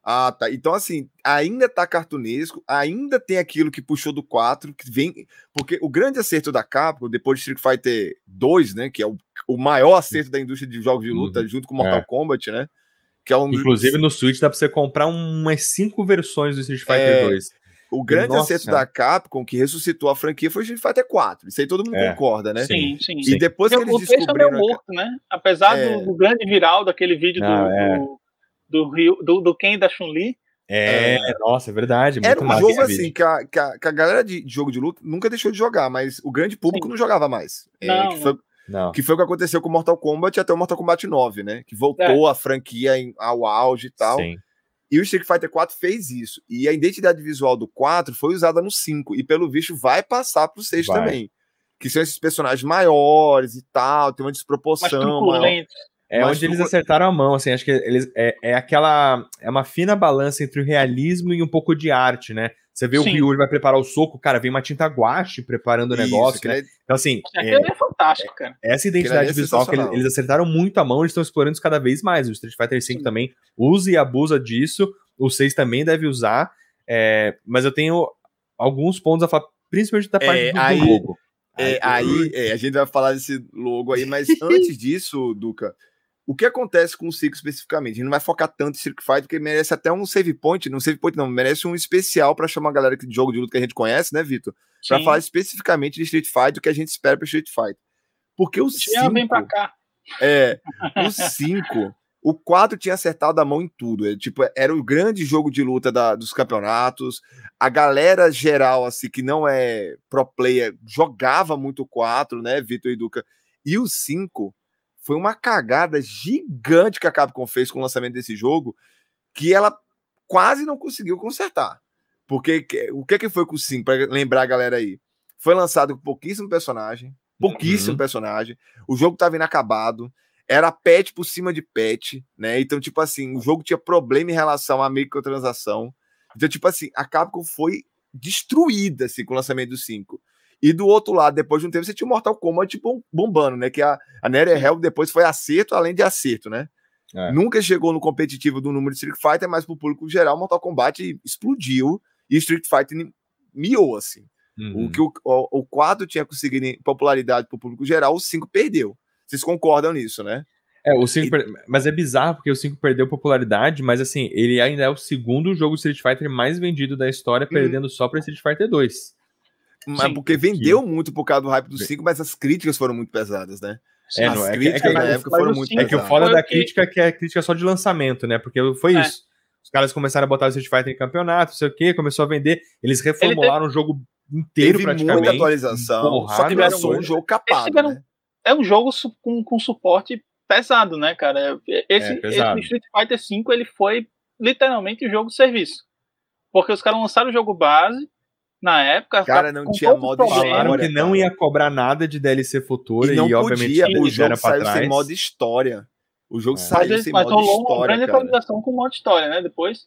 Ah, tá. Então, assim, ainda tá cartunesco, ainda tem aquilo que puxou do 4, que vem. Porque o grande acerto da Capcom, depois de Street Fighter 2, né? Que é o, o maior acerto da indústria de jogos de luta, uhum. junto com Mortal é. Kombat, né? Que é um... Inclusive no Switch dá pra você comprar umas cinco versões do Street Fighter é... 2. O grande Nossa. acerto da Capcom que ressuscitou a franquia foi Street Fighter 4. Isso aí todo mundo é. concorda, né? Sim, sim. E depois que eles descobriram... O morto, né? Apesar é... do, do, grande viral daquele vídeo Não, do, é. do, do, Rio, do, do Ken da Chun-Li, é, é, nossa, é verdade. Era um jogo assim que a, que a, que a galera de, de, jogo de luta nunca deixou de jogar, mas o grande público Sim. não jogava mais. É, não, que, foi, não. que foi o que aconteceu com Mortal Kombat até o Mortal Kombat 9, né? Que voltou é. a franquia em, ao auge e tal. Sim. E o Street Fighter 4 fez isso. E a identidade visual do 4 foi usada no 5. E pelo visto vai passar pro 6 vai. também. Que são esses personagens maiores e tal, tem uma desproporção. Maior. É Mas onde eles acertaram a mão, assim, acho que eles é, é aquela é uma fina balança entre o realismo e um pouco de arte, né? Você vê Sim. o Ryu vai preparar o soco, cara, vem uma tinta guache preparando o negócio, né? É... Então, assim. Aquilo é, é fantástico, cara. Essa identidade é visual que eles, eles, acertaram muito a mão, eles estão explorando isso cada vez mais. O Street Fighter V também usa e abusa disso. O 6 também deve usar. É, mas eu tenho alguns pontos a falar, principalmente da parte é, do, aí, logo. É, aí, é, a gente vai falar desse logo aí, mas antes disso, Duca, o que acontece com o Circo especificamente? A gente não vai focar tanto em Circo Fight, porque merece até um save point, não save point não, merece um especial para chamar a galera de jogo de luta que a gente conhece, né, Vitor? Para falar especificamente de Street Fight, o que a gente espera para Street Fight. Porque o 5 vem cá. É, o 5, o 4 tinha acertado a mão em tudo, é, tipo, era o grande jogo de luta da, dos campeonatos. A galera geral assim que não é pro player jogava muito o 4, né, Vitor e Duca? E o 5 foi uma cagada gigante que a Capcom fez com o lançamento desse jogo, que ela quase não conseguiu consertar. Porque o que, que foi com o 5, para lembrar a galera aí? Foi lançado com pouquíssimo personagem, pouquíssimo uhum. personagem, o jogo estava inacabado, era patch por cima de patch, né? Então, tipo assim, o jogo tinha problema em relação à microtransação. Então, tipo assim, a Capcom foi destruída assim, com o lançamento do 5. E do outro lado, depois de um tempo, você tinha o Mortal Kombat bombando, né? Que a, a Hell depois foi acerto além de acerto, né? É. Nunca chegou no competitivo do número de Street Fighter, mas pro público geral, Mortal Kombat explodiu e Street Fighter miou, assim. Uhum. O que o, o, o 4 tinha conseguido popularidade pro público geral, o 5 perdeu. Vocês concordam nisso, né? É, o 5 e... per... mas é bizarro porque o 5 perdeu popularidade, mas assim, ele ainda é o segundo jogo Street Fighter mais vendido da história, uhum. perdendo só para Street Fighter 2. Mas porque vendeu muito por causa do hype do 5, mas as críticas foram muito pesadas, né? É, as não, críticas é que, é que, na época foram muito pesadas. É que o foda da crítica é que é crítica só de lançamento, né? Porque foi é. isso. Os caras começaram a botar o Street Fighter em campeonato, não sei o quê, começou a vender. Eles reformularam o jogo inteiro teve praticamente. muita atualização, só que era só um jogo capado, tiveram, né? É um jogo com, com suporte pesado, né, cara? Esse, é, esse Street Fighter V, ele foi literalmente o um jogo de serviço. Porque os caras lançaram o jogo base, na época. Cara, não tinha modo história. Falaram que não ia cobrar nada de DLC futura e, não e obviamente podia, o jogo saiu trás. sem modo história. O jogo é. saiu mas, sem mas modo rolou história. Uma grande atualização com modo história, né? Depois.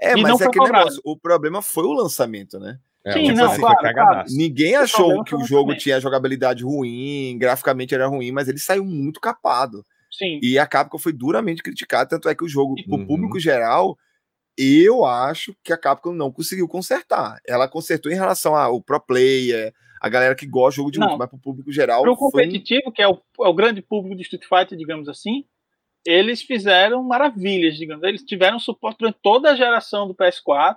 É, e mas é que negócio. O problema foi o lançamento, né? É, Sim, não, assim, claro, claro. Ninguém achou que o jogo tinha jogabilidade ruim, graficamente era ruim, mas ele saiu muito capado. Sim. E a Capcom foi duramente criticada, tanto é que o jogo, uhum. o público geral, eu acho que a Capcom não conseguiu consertar. Ela consertou em relação ao pro player, a galera que gosta de jogo de luta, mas pro público geral. Pro competitivo, foi... que é o, é o, grande público de Street Fighter, digamos assim, eles fizeram maravilhas, digamos. Eles tiveram suporte durante toda a geração do PS4.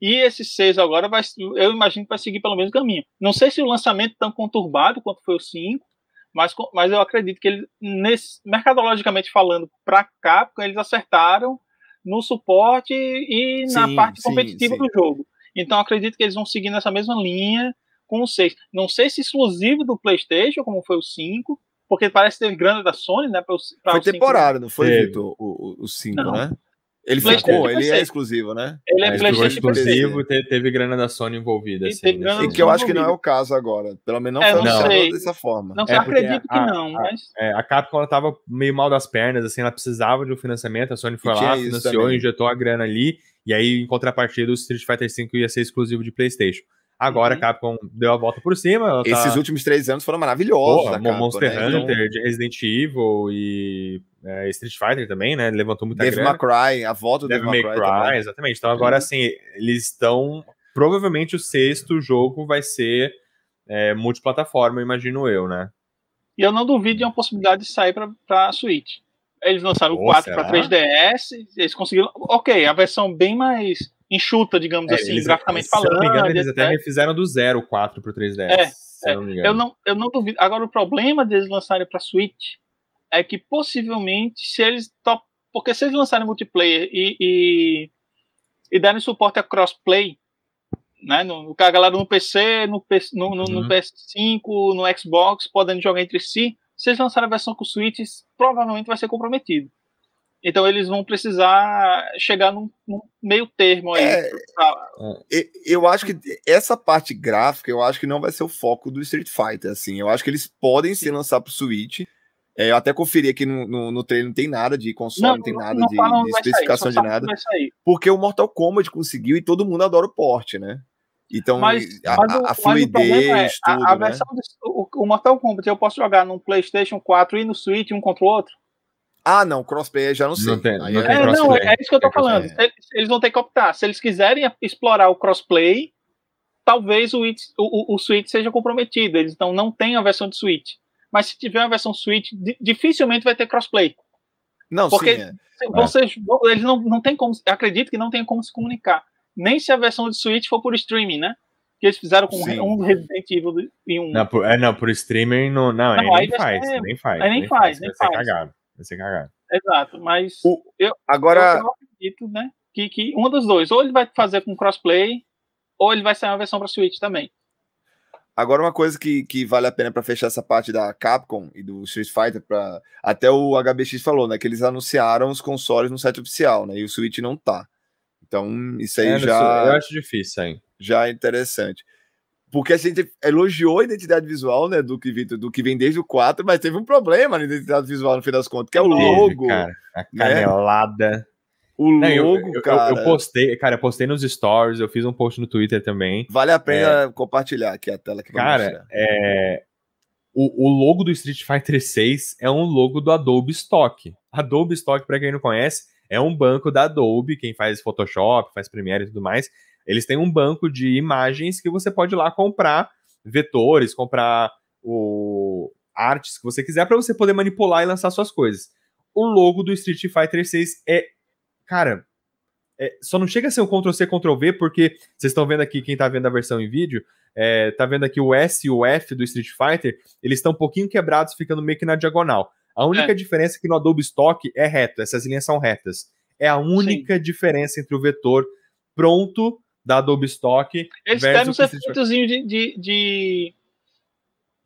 E esse 6 agora vai, eu imagino que vai seguir pelo mesmo caminho. Não sei se o lançamento tão conturbado quanto foi o 5, mas, mas eu acredito que eles, nesse, mercadologicamente falando, para Capcom, eles acertaram no suporte e sim, na parte competitiva sim, sim. do jogo. Então acredito que eles vão seguir nessa mesma linha com o 6. Não sei se exclusivo do PlayStation, como foi o 5, porque parece que teve grana da Sony, né? Pra, pra foi temporário, não foi, Vitor? O 5, né? Ele ficou, ele é exclusivo, né? Ele é, é PlayStation exclusivo, teve, teve grana da Sony envolvida. Assim, né? e que eu acho que não é o caso agora. Pelo menos não é, foi anunciado dessa forma. Não, é acredito que não, a, mas. É, a Capcom ela tava meio mal das pernas, assim, ela precisava de um financiamento, a Sony foi lá, financiou, injetou a grana ali, e aí, em contrapartida, o Street Fighter V ia ser exclusivo de PlayStation. Agora uhum. a Capcom deu a volta por cima. Tá... Esses últimos três anos foram maravilhosos. Pô, Capcom, Monster né? Hunter, então... Resident Evil e é, Street Fighter também, né? Levantou muita Devil grana. May Cry, a volta do Devil May Cry, Cry exatamente. Então agora, uhum. assim, eles estão... Provavelmente o sexto jogo vai ser é, multiplataforma, imagino eu, né? E eu não duvido de uma possibilidade de sair para Switch. Eles lançaram o 4 para 3DS, eles conseguiram... Ok, a versão bem mais enxuta, digamos é, assim, eles, graficamente falando. Se não me engano, eles até refizeram do zero o 4 pro 3DS. É, é. Não eu, não, eu não duvido. Agora, o problema deles lançarem para Switch é que possivelmente, se eles top. Porque se eles lançarem multiplayer e, e, e derem suporte a crossplay, né? No, a galera no PC, no, no, no, uhum. no PS5, no Xbox, podendo jogar entre si, se eles lançarem a versão com Switch, provavelmente vai ser comprometido. Então eles vão precisar chegar num, num meio termo aí. É, pra... Eu acho que essa parte gráfica, eu acho que não vai ser o foco do Street Fighter, assim. Eu acho que eles podem se lançar pro Switch. É, eu até conferi aqui no, no, no trailer, não tem nada de console, não, não tem nada não de, de especificação sair, de nada. Porque o Mortal Kombat conseguiu e todo mundo adora o porte, né? Então, mas, a, mas o, a fluidez, é, tudo, a, a né? versão do, o, o, Mortal Kombat eu posso jogar no PlayStation 4 e no Switch um contra o outro? Ah, não, crossplay já não sei. Não, tem, não, é, é, não é, isso que eu tô falando. Eles, eles vão ter que optar. Se eles quiserem explorar o crossplay, talvez o, o, o Switch seja comprometido. Eles não, não têm a versão de Switch. Mas se tiver uma versão Switch, dificilmente vai ter crossplay. Não, Porque sim, é. vocês, eles não, não tem como, acredito que não tem como se comunicar. Nem se a versão de Switch for por streaming, né? Que eles fizeram com sim. um Resident Evil e um. Não, por, é, não, por streaming não, não, não aí, nem faz, ser, nem faz. Aí nem, nem faz, nem faz. Vai ser cagado. Vai ser cagado. Exato, mas o, eu, agora... eu acredito, né? Que, que um dos dois, ou ele vai fazer com crossplay, ou ele vai sair uma versão para Switch também. Agora, uma coisa que, que vale a pena para fechar essa parte da Capcom e do Street Fighter, pra, até o HBX falou, né? Que eles anunciaram os consoles no site oficial, né? E o Switch não tá. Então, isso aí é, já. Eu acho difícil, hein? Já é interessante. Porque a gente elogiou a identidade visual, né, do que, do que vem desde o 4, mas teve um problema na identidade visual, no fim das contas, que é o logo. Cara, a né? canelada. Né? O Não, logo, eu, cara. Eu, eu, postei, cara, eu postei nos stories, eu fiz um post no Twitter também. Vale a pena é, compartilhar aqui a tela que Cara, é, o, o, logo do Street Fighter 6 é um logo do Adobe Stock. Adobe Stock, para quem não conhece, é um banco da Adobe, quem faz Photoshop, faz Premiere e tudo mais. Eles têm um banco de imagens que você pode ir lá comprar vetores, comprar o artes que você quiser para você poder manipular e lançar suas coisas. O logo do Street Fighter 6 é cara, é, só não chega a ser um Ctrl-C, Ctrl-V, porque vocês estão vendo aqui, quem está vendo a versão em vídeo, é, tá vendo aqui o S e o F do Street Fighter, eles estão um pouquinho quebrados, ficando meio que na diagonal. A única é. diferença é que no Adobe Stock é reto, essas linhas são retas. É a única Sim. diferença entre o vetor pronto da Adobe Stock. Eles pegam os efeitos de, de, de,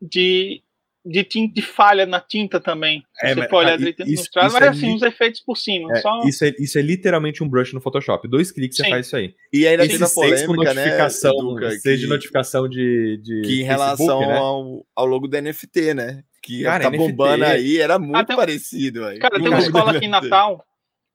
de de, tinta, de falha na tinta também. É, você pode olhar direito isso, mas é assim, uns efeitos por cima. É, só... isso, é, isso é literalmente um brush no Photoshop. Dois cliques Sim. você faz isso aí. E ainda tem a polêmica, né, notificação, né, seja que, notificação de, de Que em relação né? ao, ao logo do NFT, né? Que cara, tá NFT, bombando aí, era muito ah, tem, parecido. Aí. Cara, tem uma escola aqui em Natal,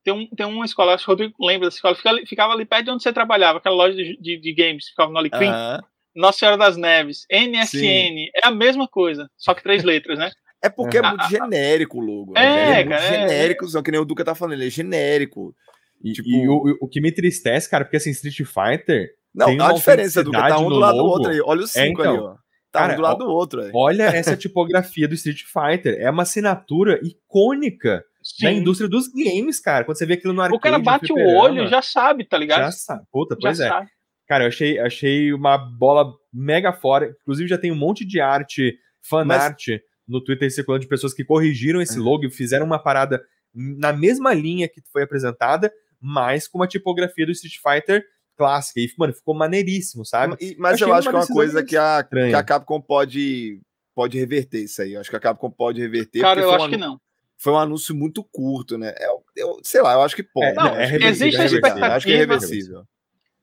tem, um, tem uma escola, acho que o Rodrigo lembra dessa escola, ficava, ficava ali perto de onde você trabalhava, aquela loja de, de, de games, ficava no Alecrim. Uh -huh. Nossa Senhora das Neves, NSN, Sim. é a mesma coisa, só que três letras, né? É porque é muito ah, genérico o logo. É, né? é cara, é genérico, é. que nem o Duca tá falando, ele é genérico. E, tipo... e o, o, que me entristece, cara, porque assim, Street Fighter. Não, a diferença, Duca, tá um do lado logo. do outro aí. Olha o 5 é, então, ali, ó. Tá cara, um do lado do outro aí. Olha essa tipografia do Street Fighter. É uma assinatura icônica Sim. da indústria dos games, cara. Quando você vê aquilo no arcade. O cara bate o olho já sabe, tá ligado? Já sabe. Puta, pois já é. Sabe. Cara, eu achei, achei uma bola mega fora. Inclusive, já tem um monte de arte, fanart Mas... no Twitter circulando de pessoas que corrigiram esse é. logo e fizeram uma parada na mesma linha que foi apresentada, mas com uma tipografia do Street Fighter clássica. E, mano, ficou maneiríssimo, sabe? E, mas eu acho que é uma coisa que a, que a Capcom pode, pode reverter isso aí. Eu acho que a Capcom pode reverter. Cara, eu acho que não. Foi um anúncio muito curto, né? Eu, eu sei lá, eu acho que pode. É, não, é existe é a expectativa. Acho que é reversível.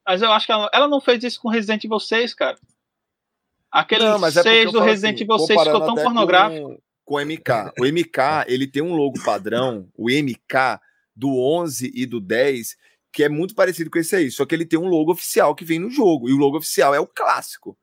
Mas eu acho que ela, ela não fez isso com Resident Evil 6, cara. Aquele não, 6 é do Resident assim, Evil 6 ficou tão pornográfico. Com, com o MK. O MK, ele tem um logo padrão, o MK do 11 e do 10, que é muito parecido com esse aí, só que ele tem um logo oficial que vem no jogo, e o logo oficial é o clássico.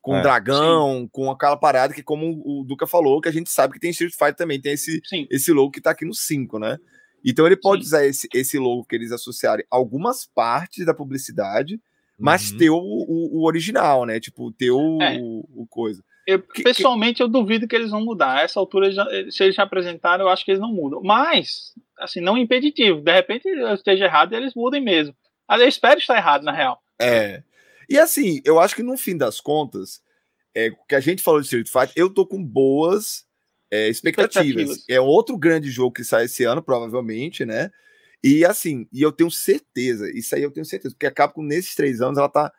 Com é, dragão, sim. com aquela parada que, como o Duca falou, que a gente sabe que tem Street Fighter também, tem esse, esse logo que tá aqui no 5, né? Então ele pode Sim. usar esse, esse logo que eles associarem algumas partes da publicidade, mas uhum. ter o, o, o, original, né? Tipo, ter o, é. o, coisa. Eu, que, pessoalmente, que... eu duvido que eles vão mudar. A essa altura, já, se eles já apresentaram, eu acho que eles não mudam. Mas, assim, não impeditivo. De repente eu esteja errado e eles mudem mesmo. Mas eu espero estar errado, na real. É. E assim, eu acho que no fim das contas, é, que a gente falou de Street Fighter, eu tô com boas é, expectativas. expectativas. É outro grande jogo que sai esse ano, provavelmente, né? E assim, e eu tenho certeza, isso aí eu tenho certeza, porque a Capcom nesses três anos ela tá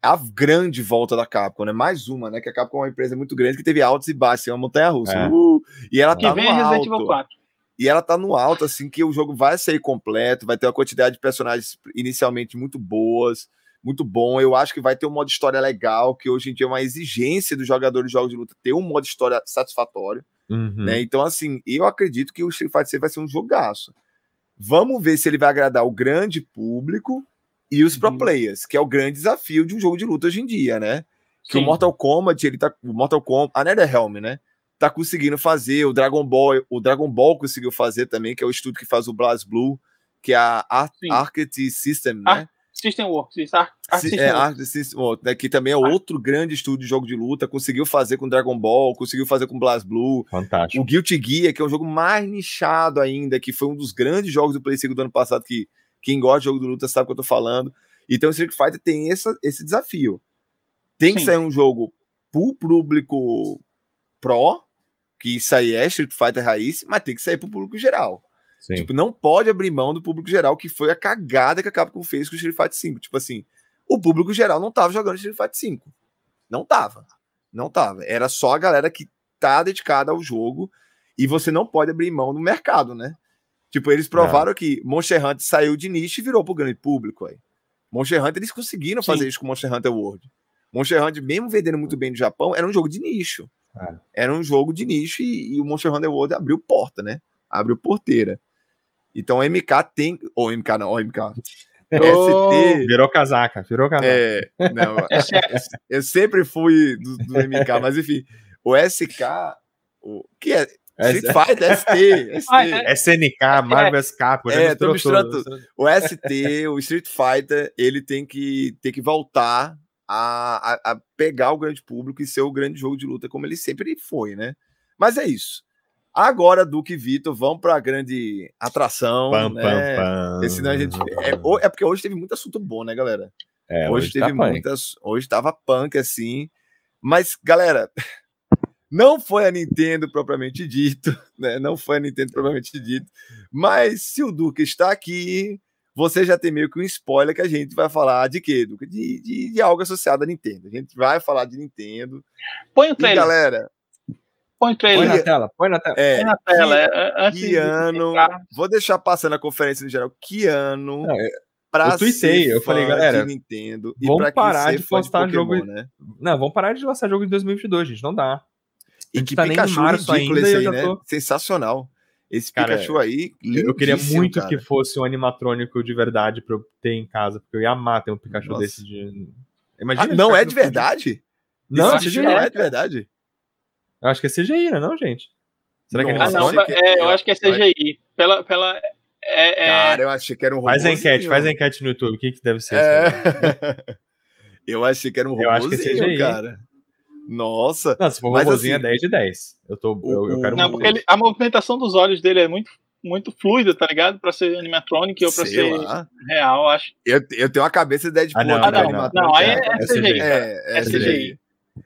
a grande volta da Capcom, né? Mais uma, né? Que a Capcom é uma empresa muito grande que teve altos e baixos, é uma montanha russa. É. Uh, e ela que tá vem no alto. Evil 4. E ela tá no alto, assim, que o jogo vai sair completo, vai ter uma quantidade de personagens inicialmente muito boas, muito bom. Eu acho que vai ter um modo história legal, que hoje em dia é uma exigência dos jogadores de jogos de luta ter um modo história satisfatório. Uhum. Né? Então, assim, eu acredito que o Street Fighter 6 vai ser um jogaço. Vamos ver se ele vai agradar o grande público e os pro uhum. players, que é o grande desafio de um jogo de luta hoje em dia, né? Que Sim. o Mortal Kombat, ele tá. O Mortal Kombat, a NetherRealm, né? Tá conseguindo fazer, o Dragon Ball, o Dragon Ball conseguiu fazer também, que é o estúdio que faz o Blast Blue, que é a Ar Arcade System, né? System Works, isso, Ar Ar System é, System Works, né? que também é outro grande estúdio de jogo de luta, conseguiu fazer com Dragon Ball, conseguiu fazer com Blast Blue. Fantástico. O Guilty Gear, que é um jogo mais nichado ainda, que foi um dos grandes jogos do Play 5 do ano passado, que quem gosta de jogo de luta sabe o que eu tô falando. Então o Street Fighter tem essa, esse desafio. Tem Sim. que sair um jogo pro público pro, que isso aí é Street Fighter raiz, mas tem que sair pro público geral. Sim. Tipo, não pode abrir mão do público geral, que foi a cagada que a Capcom fez com o Street Fighter 5. Tipo assim, o público geral não tava jogando Street Fighter 5. Não tava. Não tava. Era só a galera que tá dedicada ao jogo e você não pode abrir mão do mercado, né? Tipo, eles provaram é. que Monster Hunter saiu de nicho e virou pro grande público aí. Monster Hunter, eles conseguiram Sim. fazer isso com Monster Hunter World. Monster Hunter, mesmo vendendo muito bem no Japão, era um jogo de nicho. É. Era um jogo de nicho e, e, o Monster Hunter World abriu porta, né? Abriu porteira. Então o MK tem. Ou MK não, o MK. Oh, ST. Virou casaca, virou casaca. É, não, eu sempre fui do, do MK, mas enfim, o SK, o que é? Street Fighter, ST, ST. SNK, Marvel SK, é, tô misturando tudo. O ST, o Street Fighter, ele tem que, tem que voltar a, a, a, pegar o grande público e ser o grande jogo de luta como ele sempre foi, né? Mas é isso. Agora, Duque e Vitor vão para a grande atração. Pam, né? pam, pam. Esse, a gente, é, é, porque hoje teve muito assunto bom, né, galera? É, hoje, hoje teve tá muitas. Punk. Hoje tava punk assim. Mas, galera, não foi a Nintendo propriamente dito, né? Não foi a Nintendo propriamente dito. Mas se o Duque está aqui, você já tem meio que um spoiler que a gente vai falar de quê, Duque? De, de, de algo associado à Nintendo. A gente vai falar de Nintendo. Põe o trailer. E, galera, Põe o trailer. Põe na tela, põe na tela. É, põe na tela. Que, é, antes que ano. vou deixar passando a conferência no geral. Que ano. Não, é, pra eu tuitei, eu falei, galera. Nintendo, vamos parar de postar jogo. Né? Não, vamos parar de lançar jogo em 2022, gente. Não dá. E que tá Pikachu nem ridículo ainda, esse aí, né? Tô... Sensacional. Esse cara, Pikachu aí, Eu queria muito cara. que fosse um animatrônico de verdade pra eu ter em casa, porque eu ia amar ter um Pikachu Nossa. desse de. Imagina ah, não é de verdade? Não, Isso não é de verdade. Eu acho que é CGI, não, é gente? Será que é ah, não, é, eu acho que é CGI. Pela, pela, é, é... Cara, eu achei que era um robô. Faz a enquete, faz a enquete no YouTube. O que, que deve ser? É... eu achei que era um robôzinho, eu acho que é CGI. cara. Nossa. Não, se for um robôzinho assim, é 10 de 10. Eu, tô, eu, eu quero Não, porque ele, a movimentação dos olhos dele é muito, muito fluida, tá ligado? Pra ser animatronic ou pra Sei ser lá. real, acho. Eu, eu tenho uma cabeça de Deadpool. Ah, não, ah, não, não, não, aí é, é, CGI. É, é, CGI.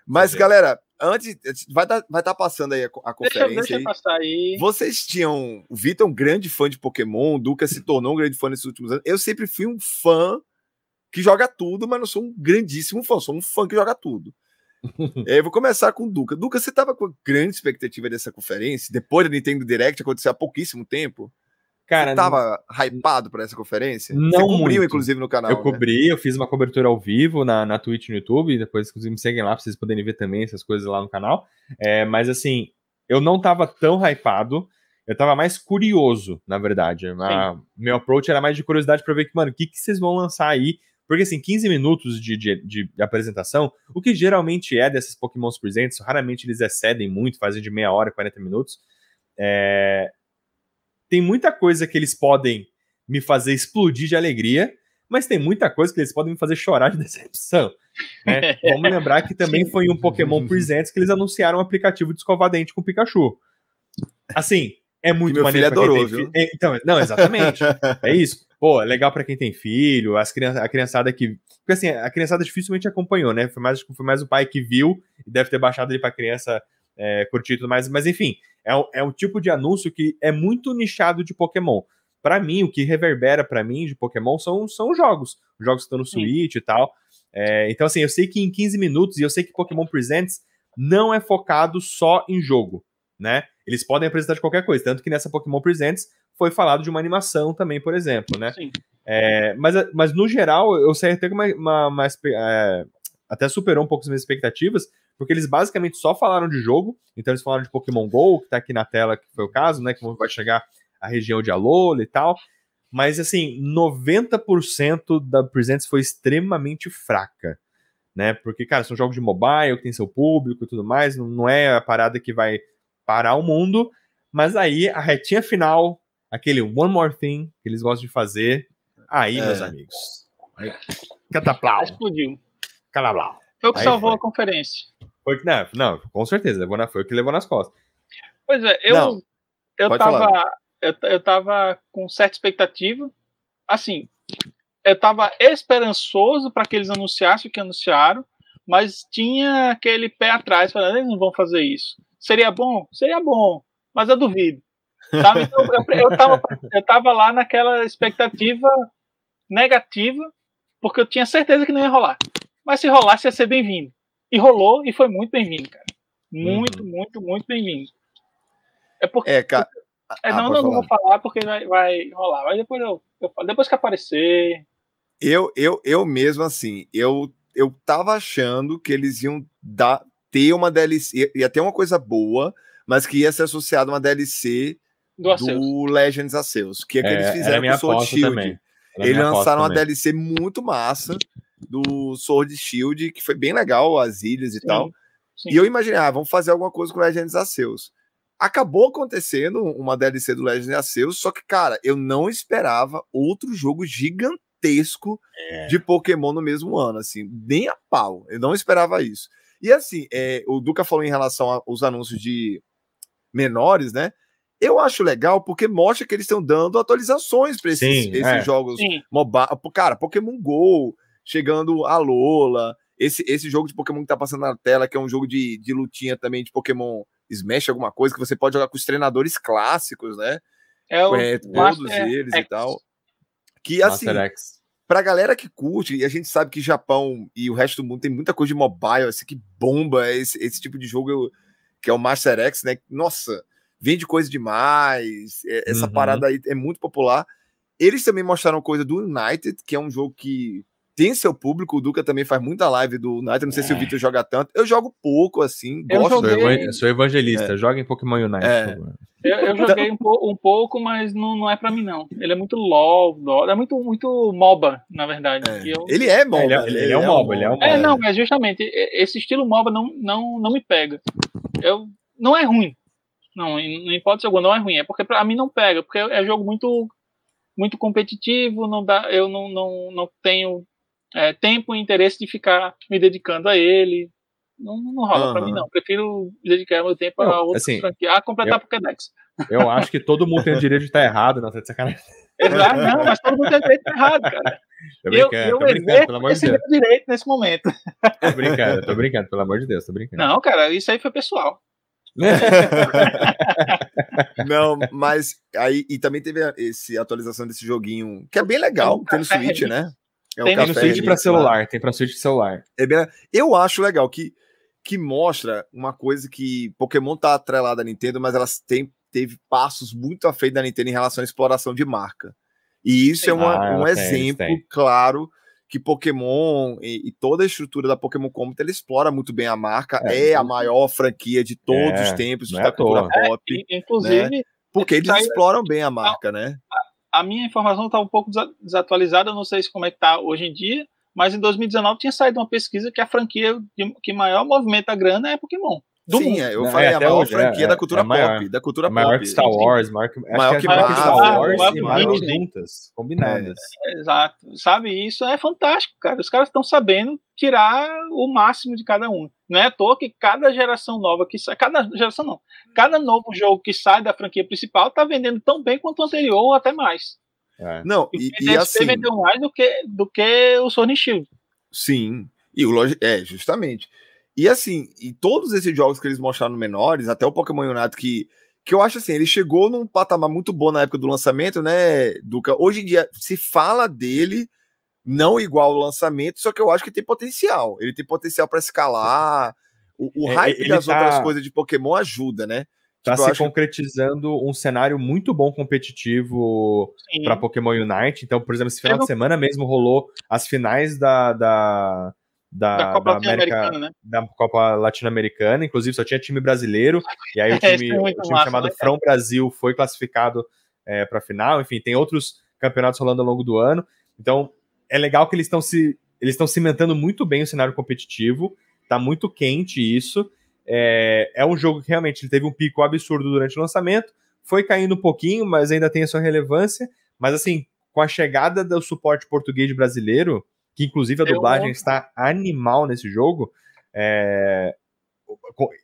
Mas, galera, antes, vai estar tá, vai tá passando aí a, a conferência. Deixa, deixa aí. passar aí. Vocês tinham. O Vitor é um grande fã de Pokémon, o Duca se tornou um grande fã nesses últimos anos. Eu sempre fui um fã que joga tudo, mas não sou um grandíssimo fã, sou um fã que joga tudo. é, eu vou começar com o Duca. Duca, você estava com grande expectativa dessa conferência? Depois da Nintendo Direct, aconteceu há pouquíssimo tempo. Cara, você tava não... hypado para essa conferência? Não você cobriu, muito. inclusive, no canal. Eu né? cobri, eu fiz uma cobertura ao vivo na, na Twitch e no YouTube. Depois, inclusive, me seguem lá para vocês poderem ver também essas coisas lá no canal. É, mas, assim, eu não tava tão hypado. Eu tava mais curioso, na verdade. A, meu approach era mais de curiosidade para ver que, mano, o que, que vocês vão lançar aí? Porque, assim, 15 minutos de, de, de, apresentação, o que geralmente é desses Pokémons presentes, raramente eles excedem muito, fazem de meia hora, 40 minutos. É, tem muita coisa que eles podem me fazer explodir de alegria, mas tem muita coisa que eles podem me fazer chorar de decepção. Né? Vamos lembrar que também foi um Pokémon Presents que eles anunciaram um aplicativo de escovar dente com Pikachu. Assim, é muito que maneiro. Meu filho adorou, viu? É, então, não, exatamente. é isso. Pô, é legal para quem tem filho, as criança, a criançada que. Porque assim, a criançada dificilmente acompanhou, né? Foi mais, foi mais o pai que viu e deve ter baixado ali pra criança é, curtir e tudo mais. Mas enfim, é, é um tipo de anúncio que é muito nichado de Pokémon. Para mim, o que reverbera para mim de Pokémon são, são jogos. Os jogos que estão no Switch Sim. e tal. É, então, assim, eu sei que em 15 minutos, e eu sei que Pokémon Presents não é focado só em jogo, né? Eles podem apresentar de qualquer coisa. Tanto que nessa Pokémon Presents foi falado de uma animação também, por exemplo, né? Sim. É, mas, mas no geral, eu sei até que uma, uma, uma é, até superou um pouco as minhas expectativas, porque eles basicamente só falaram de jogo, então eles falaram de Pokémon GO, que tá aqui na tela, que foi o caso, né? Que vai chegar a região de Alola e tal. Mas assim, 90% da Presents foi extremamente fraca. Né? Porque, cara, são jogos de mobile, que tem seu público e tudo mais, não é a parada que vai parar o mundo. Mas aí, a retinha final, aquele one more thing que eles gostam de fazer, aí, é. meus amigos. Cataplau. Explodiu. Calablau. Foi o que aí salvou foi. a conferência. Foi, não, não, com certeza, levou na, foi o que levou nas costas. Pois é, eu, não, eu, tava, eu, eu tava com certa expectativa. Assim, eu tava esperançoso para que eles anunciassem o que anunciaram, mas tinha aquele pé atrás, falando, eles não vão fazer isso. Seria bom? Seria bom, mas eu duvido. Sabe? Então, eu, eu, tava, eu tava lá naquela expectativa negativa, porque eu tinha certeza que não ia rolar. Mas se rolasse, ia ser bem-vindo. E rolou e foi muito bem-vindo, cara. Muito, uhum. muito, muito bem-vindo. É porque. É, cara. É, ah, não, não, não vou falar porque vai, vai rolar. Mas depois eu, eu depois que aparecer. Eu, eu, eu mesmo, assim, eu, eu tava achando que eles iam dar, ter uma DLC, ia ter uma coisa boa, mas que ia ser associada a uma DLC do, do Legends Arceus, que é que é, eles fizeram com o Sword Shield. Eles lançaram uma também. DLC muito massa do Sword Shield, que foi bem legal, as ilhas e sim, tal. Sim. E eu imaginei, ah, vamos fazer alguma coisa com Legends Arceus. Acabou acontecendo uma DLC do Legends Arceus, só que, cara, eu não esperava outro jogo gigantesco é. de Pokémon no mesmo ano, assim, nem a pau. Eu não esperava isso. E assim, é, o Duca falou em relação aos anúncios de menores, né? Eu acho legal porque mostra que eles estão dando atualizações para esses, esses é. jogos mobile. Cara, Pokémon Go, chegando a Lola. Esse, esse jogo de Pokémon que tá passando na tela, que é um jogo de, de lutinha também de Pokémon Smash, alguma coisa, que você pode jogar com os treinadores clássicos, né? É, o é, todos Master eles X. e tal. Que assim, pra galera que curte, e a gente sabe que Japão e o resto do mundo tem muita coisa de mobile, assim, que bomba esse, esse tipo de jogo que é o Master X, né? Nossa, vende coisa demais. É, essa uhum. parada aí é muito popular. Eles também mostraram coisa do United, que é um jogo que tem seu público. O Duca também faz muita live do United. Não sei é. se o é. Vitor joga tanto. Eu jogo pouco, assim. Eu gosto. Joguei... Sou evangelista. É. Joga em Pokémon Unite. É. Eu, eu, joguei um, um, pouco, mas não, não é pra mim, não. Ele é muito LOL, LOL. É muito, muito MOBA, na verdade. É. Eu... Ele é MOBA. Ele, é, ele, ele é, um MOBA, ele é um MOBA. É, não, mas justamente, esse estilo MOBA não, não, não me pega. Eu, não é ruim. Não, não importa se alguma, não é ruim. É porque pra mim não pega, porque é jogo muito muito competitivo, não dá, eu não, não, não tenho é, tempo e interesse de ficar me dedicando a ele. Não, não rola uhum. pra mim, não. Prefiro dedicar meu tempo a outra assim, franquia, a completar eu, Pokédex. Eu acho que todo mundo tem o direito de estar errado, não, tá de sacanagem. Exato, não, mas todo mundo tem o direito de estar errado, cara. Tô brincando, eu, eu tô brincando, pelo amor de Deus. direito nesse momento. Tô brincando, tô brincando, pelo amor de Deus, tô brincando. Não, cara, isso aí foi pessoal. não, mas aí e também teve esse atualização desse joguinho que é bem legal, tem no Switch, né? É tem no Switch para celular, tem para Switch celular. É bem, eu acho legal que, que mostra uma coisa que Pokémon tá atrelada à Nintendo, mas elas têm, teve passos muito à frente da Nintendo em relação à exploração de marca. E isso é uma, ah, um tem, exemplo tem. claro que Pokémon e, e, toda a estrutura da Pokémon Company ele explora muito bem a marca, é, é a maior franquia de todos é, os tempos da é cultura pop. É, inclusive, né? porque eles exploram bem a marca, né? A minha informação está um pouco desatualizada, não sei como é que está hoje em dia, mas em 2019 tinha saído uma pesquisa que a franquia que maior movimenta a grana é Pokémon. Do Sim, mundo. É, eu falei, é, a maior hoje, franquia é, da cultura é pop. Da cultura maior pop. que Star Wars, maior que, maior que, maior que Star Wars maior e Marvel juntas, combinadas. É, exato. Sabe, isso é fantástico, cara. Os caras estão sabendo tirar o máximo de cada um. Não é à toa que cada geração nova que sai, cada geração não, cada novo jogo que sai da franquia principal tá vendendo tão bem quanto o anterior ou até mais. É. Não, e, e, e assim. vendeu mais do que, do que o Sony Shield. Sim, e o Log... é, justamente. E assim, e todos esses jogos que eles mostraram menores, até o Pokémon Unite, que, que eu acho assim, ele chegou num patamar muito bom na época do lançamento, né, Duca? Hoje em dia se fala dele, não igual ao lançamento, só que eu acho que tem potencial. Ele tem potencial para escalar. O, o é, hype das tá... outras coisas de Pokémon ajuda, né? tá tipo, se acho... concretizando um cenário muito bom competitivo para Pokémon Unite. Então, por exemplo, esse final de semana mesmo rolou as finais da, da, da, da Copa América, né? da Copa Latino-Americana. Inclusive, só tinha time brasileiro. E aí o time, é, o time massa, chamado né? Frão Brasil foi classificado é, para a final. Enfim, tem outros campeonatos rolando ao longo do ano. Então, é legal que eles estão se eles estão cimentando muito bem o cenário competitivo. Tá muito quente isso. É, é um jogo que realmente teve um pico absurdo durante o lançamento, foi caindo um pouquinho, mas ainda tem a sua relevância. Mas assim, com a chegada do suporte português brasileiro, que inclusive a dublagem está animal nesse jogo, é...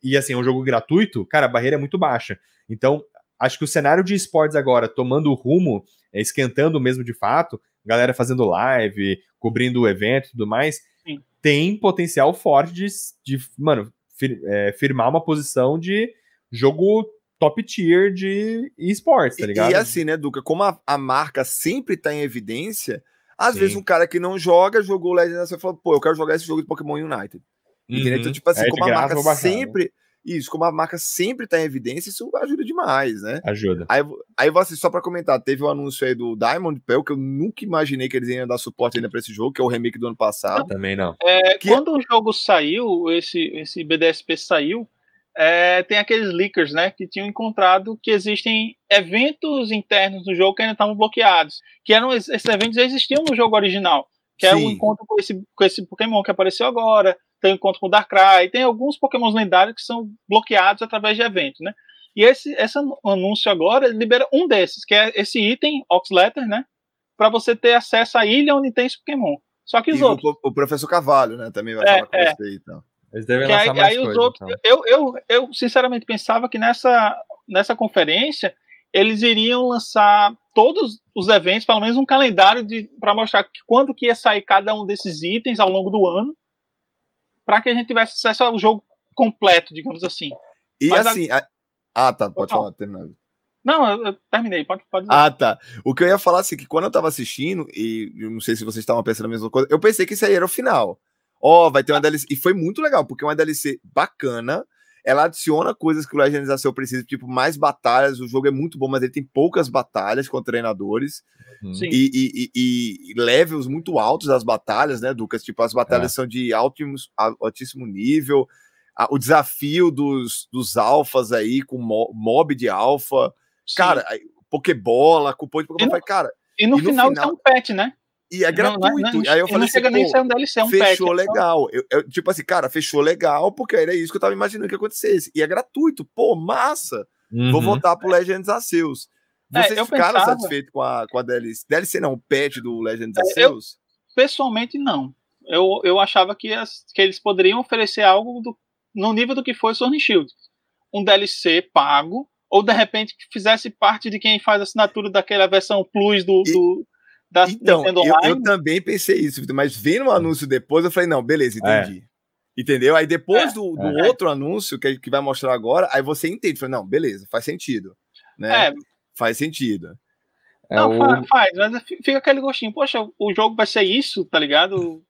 e assim, é um jogo gratuito, cara, a barreira é muito baixa. Então, acho que o cenário de esportes agora, tomando o rumo, é, esquentando mesmo de fato, galera fazendo live, cobrindo o evento e tudo mais, Sim. tem potencial forte de, de mano, fir, é, firmar uma posição de jogo top tier de esportes, tá ligado? E, e, assim, né, Duca, como a, a marca sempre tá em evidência, às Sim. vezes um cara que não joga, jogou Legends e falou, pô, eu quero jogar esse jogo de Pokémon United. Uhum. Então, tipo assim, é, como a marca baixar, sempre... Né? Isso, como a marca sempre tá em evidência, isso ajuda demais, né? Ajuda. Aí, aí você, só para comentar, teve o um anúncio aí do Diamond Pearl, que eu nunca imaginei que eles iam dar suporte ainda pra esse jogo, que é o remake do ano passado. Também não. É, que... Quando o jogo saiu, esse, esse BDSP saiu, é, tem aqueles leakers, né, que tinham encontrado que existem eventos internos do jogo que ainda estavam bloqueados. Que eram esses eventos existiam no jogo original, que Sim. é o encontro com esse, com esse Pokémon que apareceu agora, tem o encontro com o Darkrai, tem alguns Pokémons lendários que são bloqueados através de eventos, né? E esse, esse anúncio agora libera um desses, que é esse item, Oxletter, né? Para você ter acesso à ilha onde tem esse Pokémon. Só que os e outros. O, o, professor Cavalho, né? Também vai é, falar com é. você e tal. Eles devem que lançar aí, mais aí coisa, os outros, então. eu, eu, eu sinceramente pensava que nessa, nessa conferência eles iriam lançar todos os eventos, pelo menos um calendário para mostrar que, quando que ia sair cada um desses itens ao longo do ano, para que a gente tivesse acesso ao jogo completo, digamos assim. E Mas assim. A... Ah, tá, pode falar, terminando. Não, eu, eu, terminei, pode, pode dizer. Ah, tá. O que eu ia falar assim, que quando eu tava assistindo, e não sei se vocês estavam pensando a mesma coisa, eu pensei que isso aí era o final. Ó, oh, vai ter uma DLC. E foi muito legal, porque é uma DLC bacana. Ela adiciona coisas que o Legends Arceus precisa, tipo mais batalhas. O jogo é muito bom, mas ele tem poucas batalhas com treinadores. Uhum. E, e, e, e, levels muito altos das batalhas, né, Lucas? Tipo, as batalhas é. são de altíssimo, altíssimo nível. O desafio dos, dos alfas aí, com mob de alfa. Cara, Pokébola, cupom de Pokémon. cara. E no, e no final, final tem um pet, né? E é gratuito. Não, não, não, aí eu falei não assim, chega nem ser um DLC, é um fechou pack, legal. Eu, eu, tipo assim, cara, fechou legal, porque era isso que eu tava imaginando que acontecesse. E é gratuito. Pô, massa. Uhum. Vou voltar pro Legends Arceus. É, Vocês é, ficaram pensava... satisfeitos com a, com a DLC? DLC não, o patch do Legends é, Arceus? pessoalmente, não. Eu, eu achava que, as, que eles poderiam oferecer algo do, no nível do que foi Sword Shield. Um DLC pago, ou de repente que fizesse parte de quem faz a assinatura daquela versão Plus do, e... do da então, Nintendo eu, eu, também pensei isso, mas vendo o anúncio depois, eu falei, não, beleza, é. entendi. É. Entendeu? Aí depois é, do, do é. outro anúncio que, que vai mostrar agora, aí você entende. Falei, não, beleza, faz sentido. Né? É. Faz sentido. É não, o... faz, mas fica aquele gostinho. Poxa, o jogo vai ser isso, tá ligado?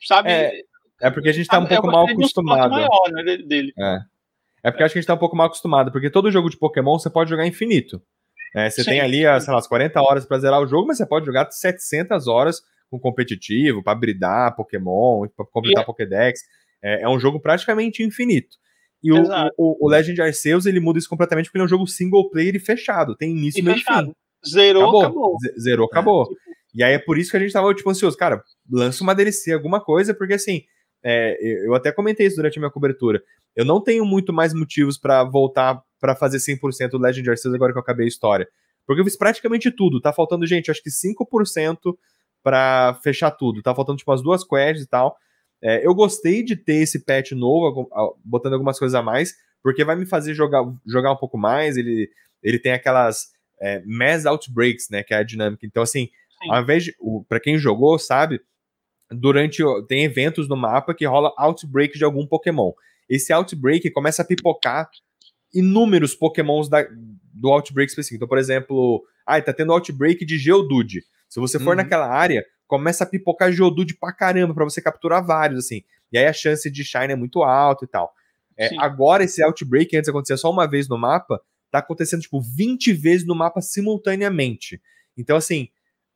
Sabe? É, é porque a gente tá um pouco mal acostumado. Maior, né, dele. É. é porque acho que a gente tá um pouco mal acostumado, porque todo jogo de Pokémon você pode jogar infinito. É, você Sim. tem ali, sei lá, as 40 horas para zerar o jogo, mas você pode jogar 700 horas com competitivo, para bridar Pokémon, para completar yeah. Pokédex. É, é, um jogo praticamente infinito. E o, o, o, Legend Arceus, ele muda isso completamente porque ele é um jogo single player e fechado. Tem início, e meio fechado. fim. Zerou, acabou. acabou. Zerou, é. acabou. Tipo e aí é por isso que a gente tava, tipo, ansioso. Cara, lança uma DLC, alguma coisa, porque assim, é, eu até comentei isso durante a minha cobertura. Eu não tenho muito mais motivos para voltar para fazer 100% do Legend Arceus agora que eu acabei a história. Porque eu fiz praticamente tudo. Tá faltando, gente, acho que 5% para fechar tudo. Tá faltando, tipo, as duas quests e tal. É, eu gostei de ter esse patch novo, botando algumas coisas a mais, porque vai me fazer jogar, jogar um pouco mais. Ele, ele tem aquelas é, mass outbreaks, né? Que é a dinâmica. Então, assim, Sim. ao invés de. para quem jogou, sabe, durante. Tem eventos no mapa que rola outbreak de algum Pokémon. Esse outbreak começa a pipocar inúmeros Pokémons da, do Outbreak específico. Então, por exemplo, ah, tá tendo Outbreak de Geodude. Se você for uhum. naquela área, começa a pipocar Geodude pra caramba, pra você capturar vários, assim. E aí a chance de Shine é muito alta e tal. É, agora, esse Outbreak, antes acontecia só uma vez no mapa, tá acontecendo, tipo, 20 vezes no mapa simultaneamente. Então, assim,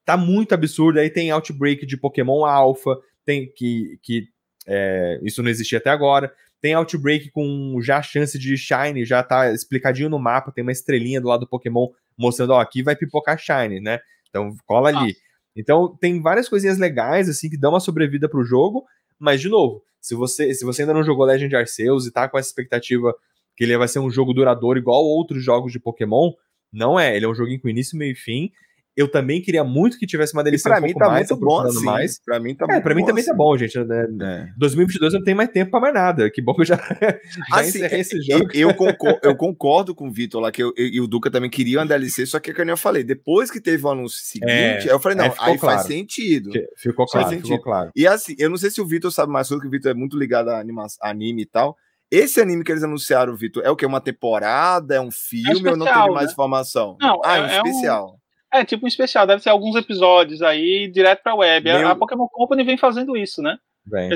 tá muito absurdo. Aí tem Outbreak de Pokémon Alpha, tem que, que é, isso não existia até agora. Tem Outbreak com já a chance de Shine, já tá explicadinho no mapa, tem uma estrelinha do lado do Pokémon mostrando, ó, aqui vai pipocar Shine, né? Então cola ali. Então tem várias coisinhas legais, assim, que dão uma sobrevida pro jogo, mas, de novo, se você, se você ainda não jogou Legend Arceus e tá com essa expectativa que ele vai ser um jogo duradouro igual outros jogos de Pokémon, não é. Ele é um joguinho com início, meio e fim. Eu também queria muito que tivesse uma delícia um pouco tá mais, muito bom, assim. mais. Pra mim tá é, pra mim também assim. tá bom, gente. Né? É. 2022 eu não tenho mais tempo pra mais nada. Que bom que eu já, já assim, esse jogo. Eu concordo, eu concordo com o Vitor lá, que eu, eu, e o Duca também queriam uma DLC, só que é que eu falei, depois que teve o anúncio seguinte, é, eu falei, não, aí, aí claro. faz sentido. Ficou claro, faz ficou claro. E assim, eu não sei se o Vitor sabe mais sobre, que o Vitor é muito ligado a anima, anime e tal. Esse anime que eles anunciaram, Vitor, é o que? Uma temporada? É um filme é especial, ou não teve mais né? informação? Não, ah, é, um especial. É um... É, tipo um especial, deve ser alguns episódios aí, direto pra web. Meu... A Pokémon Company vem fazendo isso, né?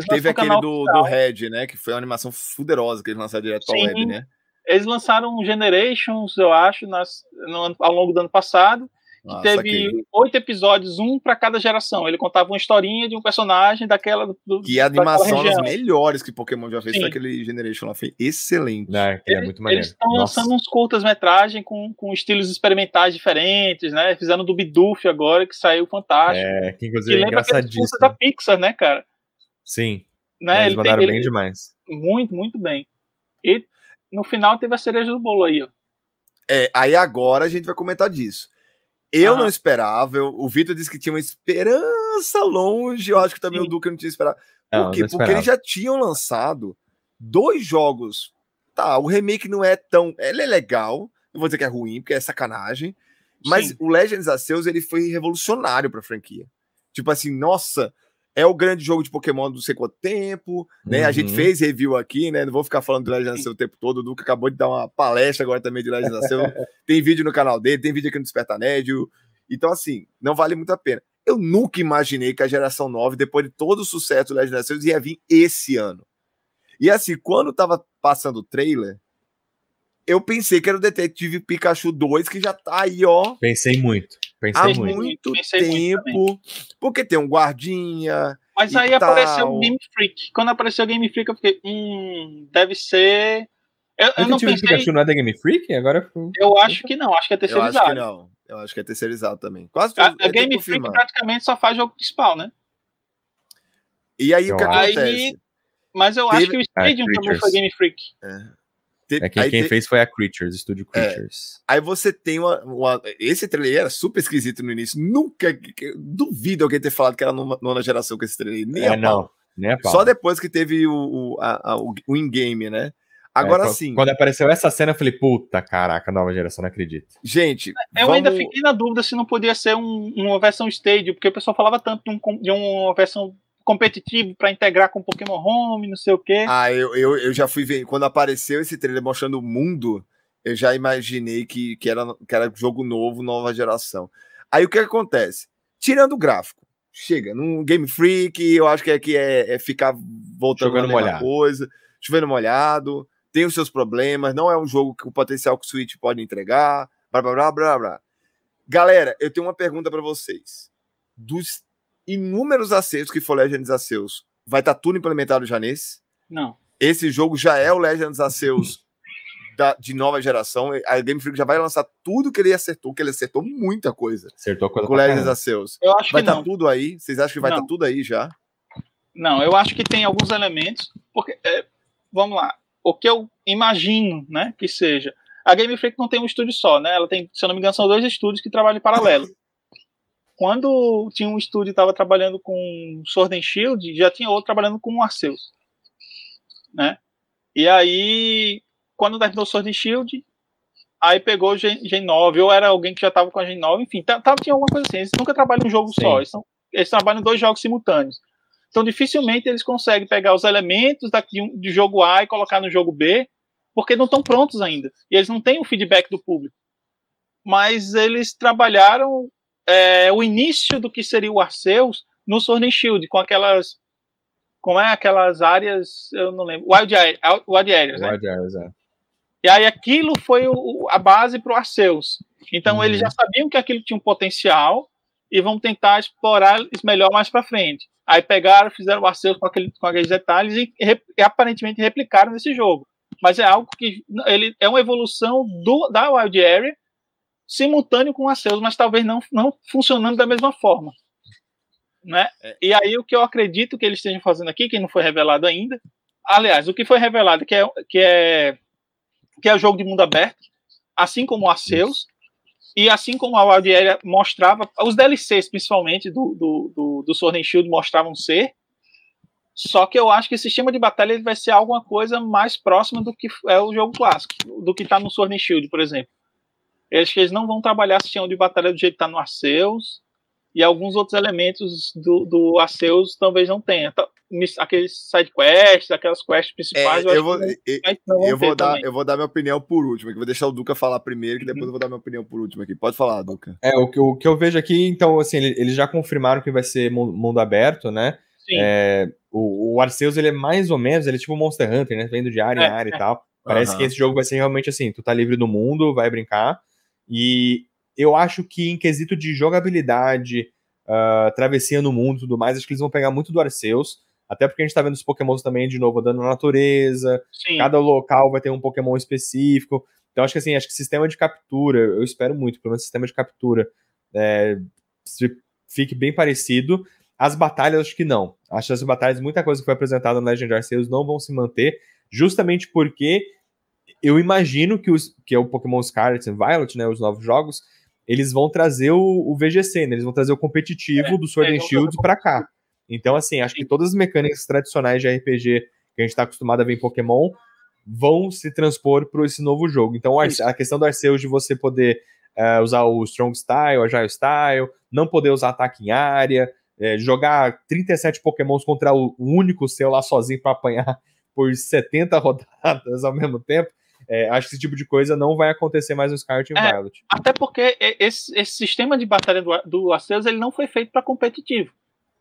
Teve aquele do, do Red, né? Que foi uma animação fuderosa que eles lançaram direto Sim. pra web, né? Eles lançaram Generations, eu acho, nas, no, ao longo do ano passado que Nossa, teve oito episódios, um para cada geração. Ele contava uma historinha de um personagem daquela. Do, que a animação das melhores que Pokémon já fez aquele Generation lá. Foi excelente. É, é muito maneiro. Eles estão lançando uns curtas-metragens com, com estilos experimentais diferentes, né? Fizeram do Bidoof agora, que saiu fantástico. É, que inclusive que é engraçadíssimo. da Pixar, né, cara? Sim. Né? Eles ele mandaram tem, bem ele... demais. Muito, muito bem. E no final teve a cereja do bolo aí, ó. É, aí agora a gente vai comentar disso. Eu ah. não esperava. Eu, o Vitor disse que tinha uma esperança longe. Eu acho que também Sim. o Duque não tinha esperado. Por não, quê? Não Porque eles já tinham lançado dois jogos. Tá, o remake não é tão. Ele é legal. Não vou dizer que é ruim, porque é sacanagem. Mas Sim. o Legends Arceus ele foi revolucionário para a franquia. Tipo assim, nossa, é o grande jogo de Pokémon do sei quanto tempo, né? Uhum. A gente uhum. fez review aqui, né? Não vou ficar falando do Legends Arceus o tempo todo. O Duca acabou de dar uma palestra agora também de Legends Arceus. tem vídeo no canal dele, tem vídeo aqui no Desperta Médio. Então, assim, não vale muito a pena. Eu nunca imaginei que a geração 9, depois de todo o sucesso do Legends Arceus, ia vir esse ano. E assim, quando tava passando o trailer, eu pensei que era o Detetive Pikachu 2, que já tá aí, ó. Pensei muito. Pensei há muito, muito tempo. Muito porque tem um guardinha. Mas aí tal. apareceu o Game Freak. Quando apareceu o Game Freak, eu fiquei, hum, deve ser. Eu, eu não pensei. Pikachu não é da Game Freak? Agora Eu acho que não, acho que é terceirizado. Eu acho que não. Eu acho que é terceirizado também. Quase a, a Game Freak praticamente só faz jogo principal, né? E aí o que acontece? Aí, mas eu Teve... acho que o Stadium também foi Game Freak. É. Te, é quem, quem te... fez foi a Creatures, Estúdio Creatures. É, aí você tem uma, uma, Esse trailer era super esquisito no início. Nunca. Duvido alguém ter falado que era numa, nona geração com esse trailer. Nem é, a não. Nem a pau. Só depois que teve o, o, a, a, o in-game, né? Agora é, sim. Quando apareceu essa cena, eu falei, puta caraca, nova geração, não acredito. Gente. Eu vamos... ainda fiquei na dúvida se não podia ser um, uma versão Stadio, porque o pessoal falava tanto de, um, de uma versão competitivo para integrar com Pokémon Home, não sei o quê. Ah, eu, eu, eu já fui ver. Quando apareceu esse trailer mostrando o mundo, eu já imaginei que, que, era, que era jogo novo, nova geração. Aí o que acontece? Tirando o gráfico, chega, num Game Freak, eu acho que é, que é, é ficar voltando Jogando a mesma coisa, chovendo molhado, tem os seus problemas, não é um jogo que o potencial que o Switch pode entregar, blá blá blá blá blá. Galera, eu tenho uma pergunta para vocês. Dos inúmeros acertos que for Legends Arceus, vai estar tá tudo implementado já nesse? Não. Esse jogo já é o Legends Arceus da, de nova geração. A Game Freak já vai lançar tudo que ele acertou, que ele acertou muita coisa. Acertou coisa com Legends Arceus. Eu acho vai estar tá tudo aí? Vocês acham que vai estar tá tudo aí já? Não, eu acho que tem alguns elementos, porque é, vamos lá, o que eu imagino, né, que seja. A Game Freak não tem um estúdio só, né? Ela tem, se eu não me engano, são dois estúdios que trabalham em paralelo quando tinha um estúdio que estava trabalhando com Sword and Shield, já tinha outro trabalhando com Arceus, né? E aí, quando terminou Sword and Shield, aí pegou o Gen, Gen 9, ou era alguém que já estava com a Gen 9, enfim, tava, tinha alguma coisa assim. Eles nunca trabalham em um jogo Sim. só, eles, são, eles trabalham em dois jogos simultâneos. Então, dificilmente eles conseguem pegar os elementos daqui de jogo A e colocar no jogo B, porque não estão prontos ainda. E eles não têm o feedback do público. Mas eles trabalharam é, o início do que seria o Arceus no Sword and Shield, com aquelas como é aquelas áreas, eu não lembro, Wild, Wild Areas, né? Wild Areas, é. E aí aquilo foi o, a base para o Arceus. Então uhum. eles já sabiam que aquilo tinha um potencial e vão tentar explorar isso melhor mais para frente. Aí pegaram, fizeram o Arceus com, aquele, com aqueles detalhes e, e, aparentemente replicaram nesse jogo. Mas é algo que ele é uma evolução do, da Wild Area simultâneo com o Arceus, mas talvez não, não funcionando da mesma forma. Né? É. E aí o que eu acredito que eles estejam fazendo aqui, que não foi revelado ainda, aliás, o que foi revelado que é que é que é o jogo de mundo aberto, assim como o Arceus, e assim como a Wild Area mostrava, os DLCs principalmente do, do, do, do Sword and Shield mostravam ser, só que eu acho que o sistema de batalha ele vai ser alguma coisa mais próxima do que é o jogo clássico, do que está no Sword and Shield, por exemplo. Eles que eles não vão trabalhar o sistema de batalha do jeito que está no Arceus, e alguns outros elementos do, do Arceus talvez não tenha. Então, aqueles side quests, aquelas quests principais. É, eu, eu, vou, eu, eu vou dar, eu vou dar minha opinião por último, que vou deixar o Duca falar primeiro, que depois uhum. eu vou dar minha opinião por último aqui. Pode falar, Duca. É, o que, o que eu vejo aqui, então, assim, eles já confirmaram que vai ser mundo aberto, né? Sim. É, o, o Arceus, ele é mais ou menos, ele é tipo Monster Hunter, né? Vendo de área é, em área é. e tal. Parece uhum. que esse jogo vai ser realmente assim, tu tá livre do mundo, vai brincar. E eu acho que em quesito de jogabilidade, uh, travessia no mundo e tudo mais. Acho que eles vão pegar muito do Arceus. Até porque a gente tá vendo os Pokémons também, de novo, andando na natureza. Sim. Cada local vai ter um Pokémon específico. Então, acho que assim, acho que sistema de captura, eu espero muito, pelo menos sistema de captura, é, fique bem parecido. As batalhas, acho que não. Acho que as batalhas, muita coisa que foi apresentada no Legend Arceus não vão se manter, justamente porque eu imagino que, os, que é o Pokémon Scarlet e Violet, né, os novos jogos, eles vão trazer o, o VGC, né? Eles vão trazer o competitivo é, do Sword é, and Shield para cá. Então, assim, acho que todas as mecânicas tradicionais de RPG que a gente está acostumado a ver em Pokémon vão se transpor para esse novo jogo. Então, a questão do Arceus de você poder uh, usar o Strong Style, o Agile Style, não poder usar ataque em área, é, jogar 37 Pokémons contra o único seu lá sozinho para apanhar por 70 rodadas ao mesmo tempo, é, acho que esse tipo de coisa não vai acontecer mais no Scarlet e é, Violet. Até porque esse, esse, sistema de batalha do, do ele não foi feito para competitivo.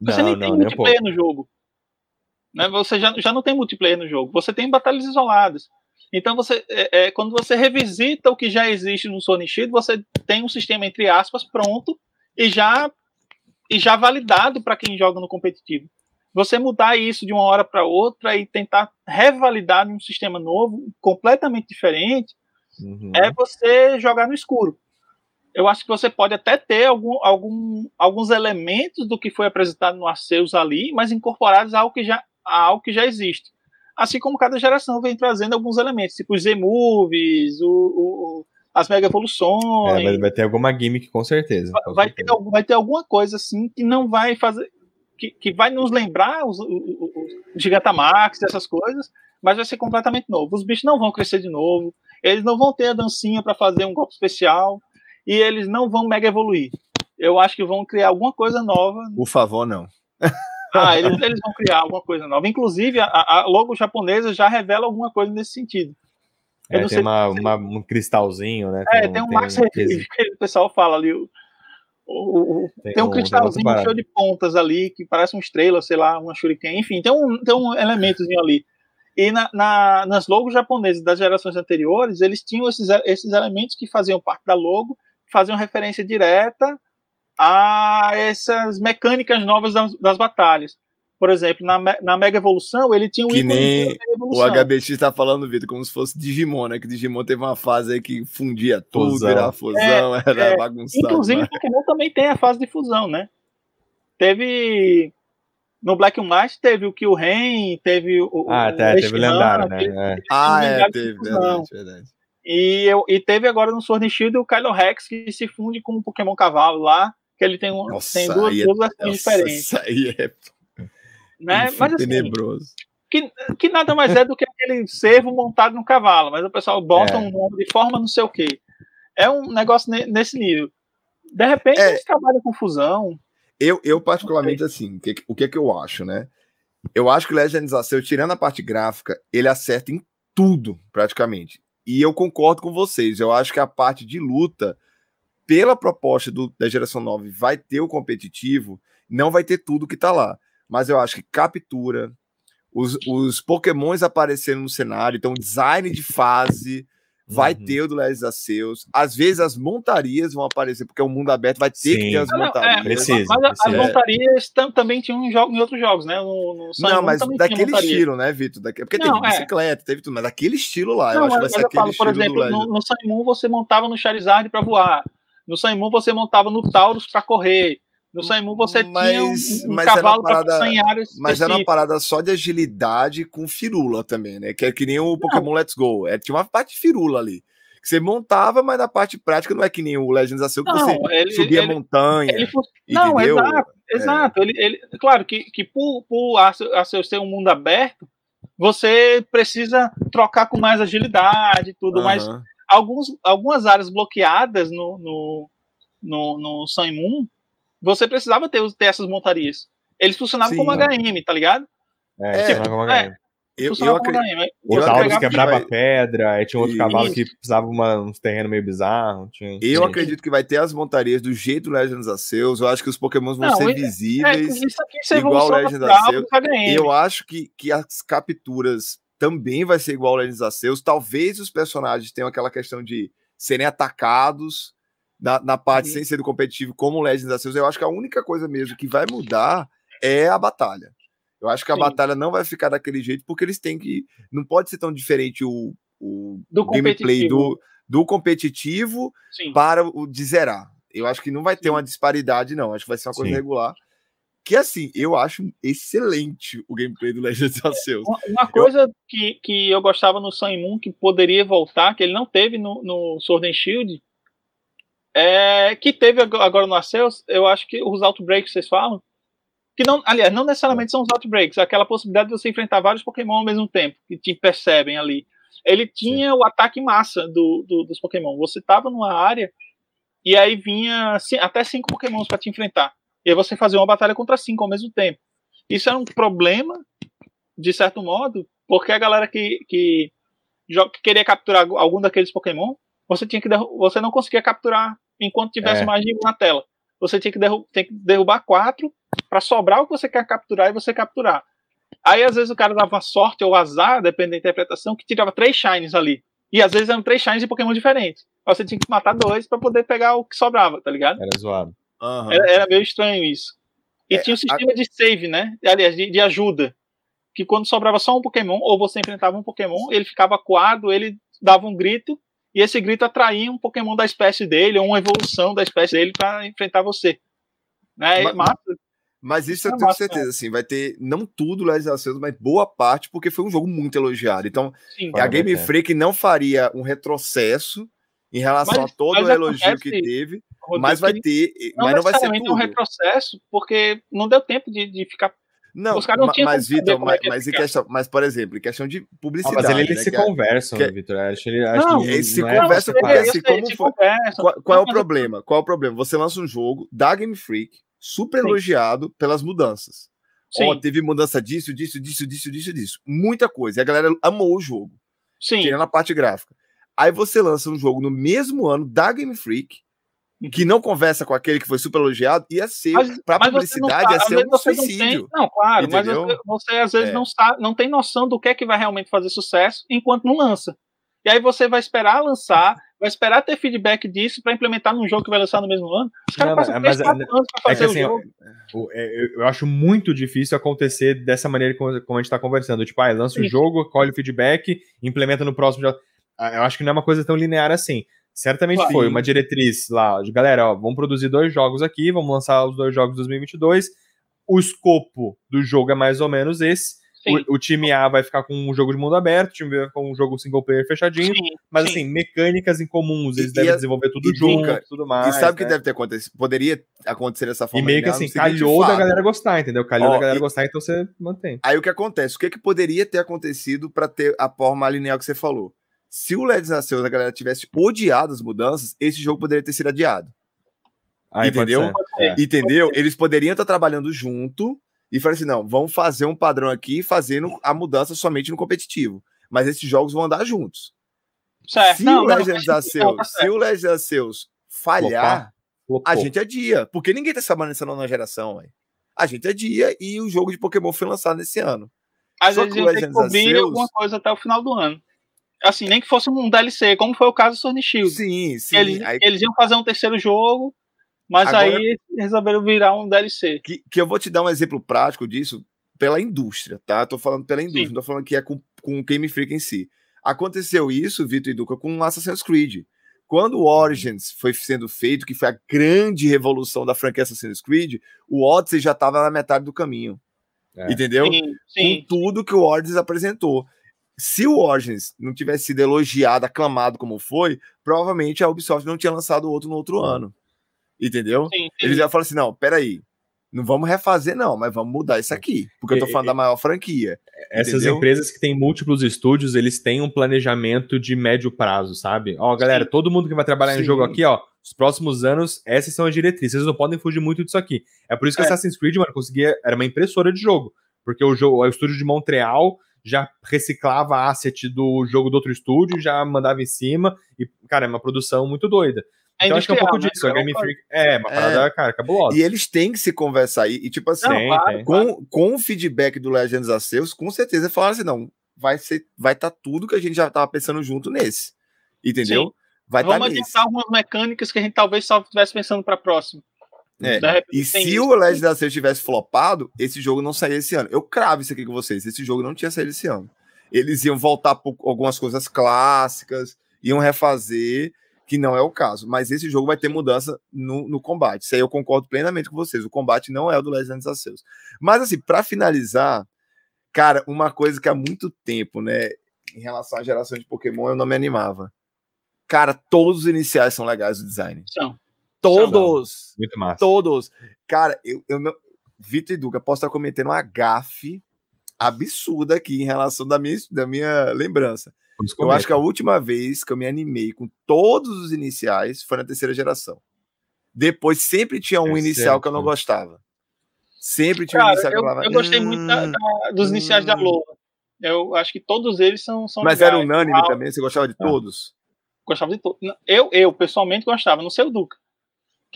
Você não, nem não, tem multiplayer no jogo. Né? Você já, já não tem multiplayer no jogo. Você tem batalhas isoladas. Então, você, é, é, quando você revisita o que já existe no Sonic Shield, você tem um sistema, entre aspas, pronto e já, e já validado para quem joga no competitivo. Você mudar isso de uma hora para outra e tentar revalidar um sistema novo, completamente diferente, uhum. é você jogar no escuro. Eu acho que você pode até ter algum, algum, alguns elementos do que foi apresentado no Arceus ali, mas incorporados a algo que já, a algo que já existe. Assim como cada geração vem trazendo alguns elementos, tipo os Z-Movies, o, o, as Mega Evoluções. É, vai ter alguma gimmick, com certeza. Com vai, certeza. Ter, vai ter alguma coisa assim que não vai fazer que, que vai nos lembrar os, os, os Gigantamax, essas coisas, mas vai ser completamente novo. Os bichos não vão crescer de novo, eles não vão ter a dancinha para fazer um golpe especial, e eles não vão mega evoluir. Eu acho que vão criar alguma coisa nova. Por favor, não. ah, eles, eles vão criar alguma coisa nova. Inclusive, a, a logo japonesa já revela alguma coisa nesse sentido. É, tem uma, uma, um cristalzinho, né? É, tem, um, tem um Max um... que o pessoal fala ali, o, tem, tem, um, um cristalzinho cheio de pontas ali, que parece uma estrela, sei lá, uma shuriken, enfim, tem um, tem um elementozinho ali. E na, na, nas logos japonesas das gerações anteriores, eles tinham esses, esses elementos que faziam parte da logo, faziam referência direta a essas mecânicas novas das, das batalhas. Por exemplo, na, na Mega Evolução, ele tinha um que nem o HBX está falando, Vitor, como se fosse Digimon, né? Que Digimon teve uma fase aí que fundia tudo, fusão. era fusão, é, era é, bagunçado. Inclusive, mas... Pokémon também tem a fase de fusão, né? Teve. No Black and White teve o Kyuren, teve o. Ah, tá, o teve o lendário, né? Teve, é. Ah, é, teve, verdade, verdade. E, eu, e teve agora no Sword and Shield o Kylo Rex, que se funde com o Pokémon Cavalo lá, que ele tem, um, nossa, tem duas, é, duas versões diferentes. Isso aí é né? Mas, assim, tenebroso. Que, que nada mais é do que aquele cervo montado no cavalo, mas o pessoal bota é. um nome de forma não sei o quê. É um negócio nesse nível. De repente é. eles trabalham com fusão. Eu, eu particularmente, assim, o que, o que, que eu acho, né? Eu acho que o Legends Arceus, tirando a parte gráfica, ele acerta em tudo, praticamente. E eu concordo com vocês. Eu acho que a parte de luta, pela proposta do, da geração 9, vai ter o competitivo, não vai ter tudo que tá lá. Mas eu acho que captura, os, os pokémons aparecendo no cenário, então design de fase, vai uhum. ter o do Legends Arceus. Às vezes as montarias vão aparecer, porque é um mundo aberto, vai ter Sim. que ter as montarias. Não, é, precisa, mas precisa. as montarias tam, também tinham em, jogo, em outros jogos, né? No, no não, mas daquele estilo, né, Vitor? Porque não, teve é. bicicleta, teve tudo, mas daquele estilo lá. Não, eu acho mas, que vai ser aquele falo, estilo. Por exemplo, no, no Sun Moon você montava no Charizard para voar. No Sun Moon você montava no Taurus para correr. No Saimu você mas, tinha um, um mas cavalo para Mas era uma parada só de agilidade com firula também, né? Que é que nem o Pokémon Let's Go. É, tinha uma parte de firula ali. Que você montava, mas na parte prática não é que nem o Legends Arceus, que não, você ele, subia ele, montanha. Ele, não, exato, é. exato. Ele, ele, claro que, que por, por Arceus ser um mundo aberto, você precisa trocar com mais agilidade e tudo, uhum. mas alguns, algumas áreas bloqueadas no, no, no, no Sun Moon você precisava ter, ter essas montarias. Eles funcionavam Sim, como HM, tá ligado? É, tipo, como HM. É, eu, eu acredito. O Taurus quebrava vai... pedra, aí tinha outro cavalo que precisava uma, uns terrenos meio bizarros. Tinha... Eu Sim. acredito que vai ter as montarias do jeito Legends Arceus. Eu acho que os Pokémons vão não, ser é, visíveis. É, igual Legends Arceus. Eu acho que, que as capturas também vai ser igual Legends Arceus. Talvez os personagens tenham aquela questão de serem atacados na, na parte uhum. sem ser do competitivo, como o Legends Arceus, eu acho que a única coisa mesmo que vai mudar é a batalha. Eu acho que a Sim. batalha não vai ficar daquele jeito, porque eles têm que. Não pode ser tão diferente o, o do gameplay do, do competitivo Sim. para o de zerar. Eu acho que não vai ter Sim. uma disparidade, não. Acho que vai ser uma coisa regular. Que assim, eu acho excelente o gameplay do Legends Arceus. Uma coisa eu... que, que eu gostava no Sun Moon, que poderia voltar, que ele não teve no, no Sword and Shield, é, que teve agora no Arceus, eu acho que os outbreaks vocês falam, que não, aliás, não necessariamente são os outbreaks, aquela possibilidade de você enfrentar vários Pokémon ao mesmo tempo, que te percebem ali. Ele tinha Sim. o ataque massa do, do, dos Pokémon. Você tava numa área e aí vinha até cinco Pokémons para te enfrentar. E aí você fazia uma batalha contra cinco ao mesmo tempo. Isso era um problema, de certo modo, porque a galera que, que, que queria capturar algum daqueles Pokémon, você tinha que você não conseguia capturar enquanto tivesse é. mais de um na tela. Você tinha que, derru que derrubar quatro para sobrar o que você quer capturar e você capturar. Aí, às vezes, o cara dava sorte ou azar, dependendo da interpretação, que tirava três shines ali. E às vezes eram três shines de Pokémon diferentes. Aí você tinha que matar dois para poder pegar o que sobrava, tá ligado? Era zoado. Uhum. Era, era, meio estranho isso. E é, tinha um sistema a... de save, né? Aliás, de, de, ajuda. Que quando sobrava só um Pokémon, ou você enfrentava um Pokémon, ele ficava coado, ele dava um grito, e esse grito atraía um Pokémon da espécie dele, ou uma evolução da espécie dele para enfrentar você. Né? Mas, massa. mas isso, eu tenho massa, certeza, assim, vai ter não tudo Legends Arceus, mas boa parte, porque foi um jogo muito elogiado. Então, Sim, a Game é. Freak não faria um retrocesso em relação mas, a todo o elogio acontece, que teve, Rodrigo, mas vai ter, não mas não vai ser tudo. um retrocesso, porque não deu tempo de, de ficar não, Os não mas, Vitor, mas, é mas, questão, mas, por exemplo, em questão de publicidade. Ah, mas eles né, se conversam, que... Vitor. Acho, ele, acho não, eles se é conversam porque, assim, como foi. Qual, qual é o problema? Qual é o problema? Você lança um jogo da Game Freak, super Sim. elogiado pelas mudanças. Ó, oh, teve mudança disso, disso, disso, disso, disso, disso. Muita coisa. E a galera amou o jogo. Sim. Tirando a parte gráfica. Aí você lança um jogo no mesmo ano da Game Freak, que não conversa com aquele que foi super elogiado, ia ser, para publicidade, ia ser um suicídio. Não, tem, não, claro, entendeu? mas você, você, às vezes é. não, sabe, não tem noção do que é que vai realmente fazer sucesso enquanto não lança. E aí você vai esperar lançar, vai esperar ter feedback disso para implementar num jogo que vai lançar no mesmo ano. Os caras passam mas, 3, anos pra fazer é que, assim, o jogo. É, eu acho muito difícil acontecer dessa maneira como, como a gente está conversando. Tipo, ah, lança o um jogo, colhe o feedback, implementa no próximo. Ah, eu acho que não é uma coisa tão linear assim. Certamente foi uma diretriz lá, de galera, ó, vamos produzir dois jogos aqui, vamos lançar os dois jogos de 2022. O escopo do jogo é mais ou menos esse. O, o, time A vai ficar com um jogo de mundo aberto, o time B vai ficar com um jogo single player fechadinho. Sim, mas sim. assim, mecânicas em comuns, eles e, devem e desenvolver tudo e junto, e tudo mais. E sabe o né? que deve ter acontecido? Poderia acontecer dessa forma. E meio que assim, calhou da galera gostar, entendeu? Calhou Ó, da galera gostar, então você mantém. Aí o que acontece? O que, que poderia ter acontecido para ter a forma linear que você falou? Se o Legends Arceus a galera tivesse odiado as mudanças, esse jogo poderia ter sido adiado. Ah, entendeu? É. Entendeu? Eles poderiam estar trabalhando junto e falar assim: não, vamos fazer um padrão aqui fazendo a mudança somente no competitivo. Mas esses jogos vão andar juntos. Certo. Se, não, o Legends não, Arceus, não, se o Legends Arceus falhar, a gente adia. Porque ninguém tá trabalhando nessa nova geração. Véio. A gente adia e o jogo de Pokémon foi lançado nesse ano. Às vezes iam ter que cobrir alguma coisa até o final do ano. Assim, nem que fosse um DLC, como foi o caso do Sony Shield. Sim, sim. Eles, aí... eles iam fazer um terceiro jogo, mas Agora, aí resolveram virar um DLC. Que, que eu vou te dar um exemplo prático disso pela indústria, tá? Tô falando pela indústria, sim. não tô falando que é com, com o Game Freak em si. Aconteceu isso, Vitor e Duca, com Assassin's Creed. Quando o Origins foi sendo feito, que foi a grande revolução da franquia Assassin's Creed, o Odyssey já estava na metade do caminho. É. Entendeu? Sim, sim. Com tudo que o Origins apresentou. Se o Origins não tivesse sido elogiado, aclamado como foi, provavelmente a Ubisoft não tinha lançado outro no outro ano. Entendeu? Sim, Eles já falaram assim: não, peraí, não vamos refazer, não, mas vamos mudar isso aqui. Porque eu tô falando da maior franquia. Essas entendeu? empresas que têm múltiplos estúdios, eles têm um planejamento de médio prazo, sabe? Ó, galera, Sim. todo mundo que vai trabalhar Sim. em jogo aqui, ó, os próximos anos, essas são as diretrizes. Vocês não podem fugir muito disso aqui. É por isso que é. Assassin's Creed, mano, conseguia. Era uma impressora de jogo. Porque o, jogo, o estúdio de Montreal já reciclava asset do jogo do outro estúdio, já mandava em cima. E, cara, é uma produção muito doida. É então acho que é um pouco né? disso. A Game Freak é uma parada, é. cara, cabulosa. E eles têm que se conversar. E, e tipo assim, não, tem, com, com o feedback do Legends Arceus, com certeza falaram assim: não, vai ser, vai estar tá tudo que a gente já tava pensando junto nesse. Entendeu? Sim. Vai tá Vamos tá adiantar algumas mecânicas que a gente talvez só estivesse pensando para próximo. É. E se o Legend Arceus tivesse flopado, esse jogo não sairia esse ano. Eu cravo isso aqui com vocês. Esse jogo não tinha saído esse ano. Eles iam voltar por algumas coisas clássicas, iam refazer que não é o caso. Mas esse jogo vai ter mudança no, no combate. Isso aí eu concordo plenamente com vocês. O combate não é o do Legends Arceus. Mas, assim, para finalizar, cara, uma coisa que há muito tempo, né, em relação à geração de Pokémon, eu não me animava. Cara, todos os iniciais são legais do design. São. Todos. Muito massa. Todos. Cara, eu, eu não... Vitor e Duca, posso estar cometendo uma gafe absurda aqui em relação da minha, da minha lembrança. Eu acho que a última vez que eu me animei com todos os iniciais foi na terceira geração. Depois sempre tinha um é inicial certo. que eu não gostava. Sempre tinha Cara, um inicial eu, que eu falava. Eu gostei hum, muito da, da, dos iniciais hum. da Lola. Eu acho que todos eles são. são Mas legais. era unânime também? Você gostava de ah. todos? Gostava de todos. Eu, eu, pessoalmente, gostava, não sei o Duca.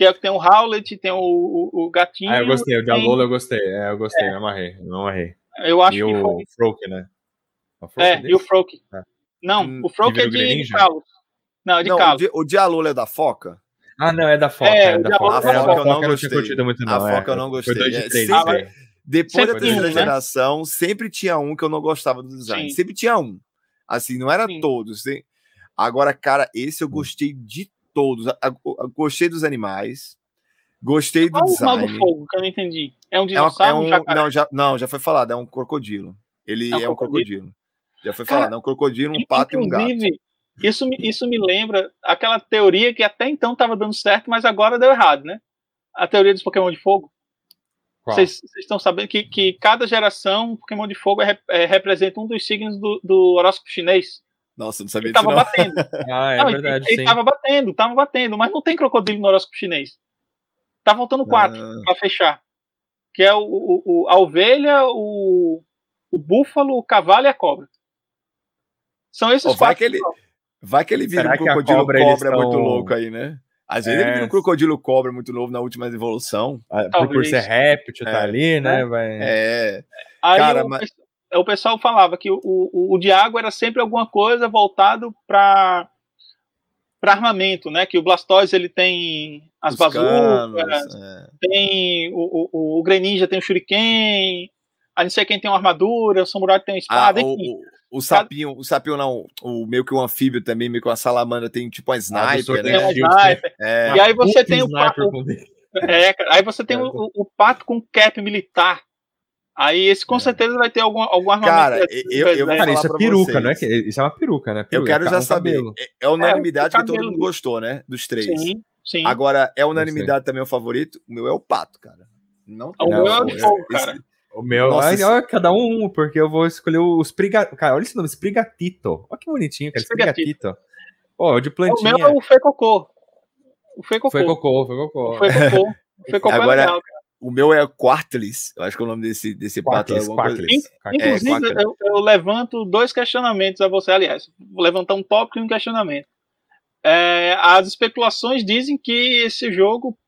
Que é que tem o Howlet, tem o, o, o gatinho. Ah, eu gostei. O de tem... Lola eu gostei. É, eu gostei, é. não amarrei. Não amarrei. Eu acho e que o foi... Froke, né? O Froke é, é e o Froke. É. Não, hum, o Froke é de, de Kalos. Não, é de não, Kalos. O Dialolo é da Foca? Ah, não, é da Foca. É, é da Foca. A Foca, é, eu não gostei. Muito, não, a Foca eu não gostei. Foi dois de três, ah, depois sempre da terceira um, né? geração, né? sempre tinha um que eu não gostava do design. Sim. Sempre tinha um. Assim, não era Sim. todos. Sim. Agora, cara, esse eu hum. gostei de todos. Gostei dos animais. Gostei do Qual design. o do fogo, que eu não entendi. É um dinossauro? É, um, não, já, não, já foi falado, é um crocodilo. Ele é um, é um crocodilo. crocodilo. Já foi falado, é um crocodilo, um pato e um gato. Isso, isso me lembra aquela teoria que até então estava dando certo, mas agora deu errado, né? A teoria dos Pokémon de Fogo. Vocês estão sabendo que, que cada geração Pokémon de Fogo é, é, representa um dos signos do, do horóscopo chinês. Nossa, não sabia ele disso. Tava batendo. ah, é não, verdade. Ele, estava batendo, estava batendo, mas não tem crocodilo no horóscopo chinês. Tá faltando quatro ah. para fechar. Que é o, o, o, a ovelha, o, o búfalo, o cavalo e a cobra. São esses oh, vai quatro. Que ele, vai que ele vira Será um crocodilo cobra, cobra estão... muito louco aí, né? Às vezes é. ele vira um crocodilo cobra muito novo na última evolução. Ah, por, por ser réptil, tá é. ali, né? Vai... É. Aí Cara, o, mas... o pessoal falava que o, o, o Diago era sempre alguma coisa voltado para para armamento, né? Que o Blastoise ele tem as bazucas, é. tem o, o, o Greninja tem o Shuriken, a não ser quem tem uma armadura, o Samurai tem uma espada, ah, enfim. O, o, sapinho, o sapinho não, o meio que o anfíbio também, meio que uma salamandra tem tipo uma ah, sniper, né? Uma sniper. É. E aí você tem o pato. É, aí você tem o, o, pato com cap militar. Aí esse com é. certeza vai ter algum, algum armamento. Cara, eu, eu cara, isso é peruca, vocês. não é? Que, isso é uma peruca, né? Peruca, eu quero já saber. É, é unanimidade é, que todo mundo gostou, né? Dos três. Sim, sim. Agora, é unanimidade também o favorito? O meu é o pato, cara. Não, o meu é o fogo, cara. O meu, Nossa, olha, cada um, porque eu vou escolher os Prigatito. Cara, olha esse nome, Sprigatito. Olha que bonitinho, cara, Sprigatito. Pô, de plantinha. O meu é o Fecocô. O Fecocô. Fecocô, Fecocô. O Fecocô. O Fecocô Agora, é legal, cara. O meu é Quartlis, eu acho que é o nome desse, desse pato. É Quartlis. Inclusive, é, eu, eu, levanto dois questionamentos a você, aliás. Vou levantar um tópico e um questionamento. É, as especulações dizem que esse jogo,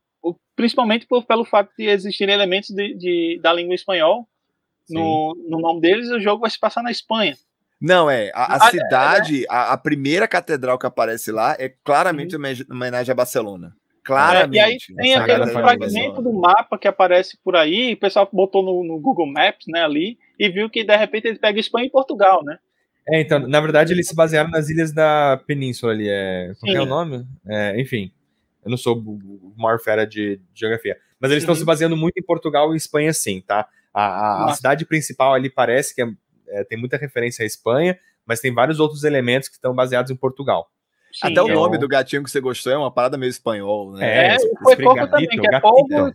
principalmente por, pelo fato de existirem elementos de, de, da língua espanhol, no, no nome deles, o jogo vai se passar na Espanha. Não, é. A, a cidade, a, a, primeira catedral que aparece lá é claramente uma homenagem a Barcelona. Claramente. É, e aí tem aquele fragmento do mapa que aparece por aí, o pessoal botou no, no, Google Maps, né, ali, e viu que de repente ele pega Espanha e Portugal, né? É, então, na verdade eles se basearam nas ilhas da península ali, é... Qual é o nome? É, enfim, eu não sou o maior fera de, de geografia, mas eles estão uhum. se baseando muito em Portugal e Espanha sim, tá? A, a, a cidade principal ali parece que é, é, tem muita referência à Espanha, mas tem vários outros elementos que estão baseados em Portugal. Sim, Até o nome do gatinho que você gostou é uma parada meio espanhol, né? É, é foi fogo também, que é fogo,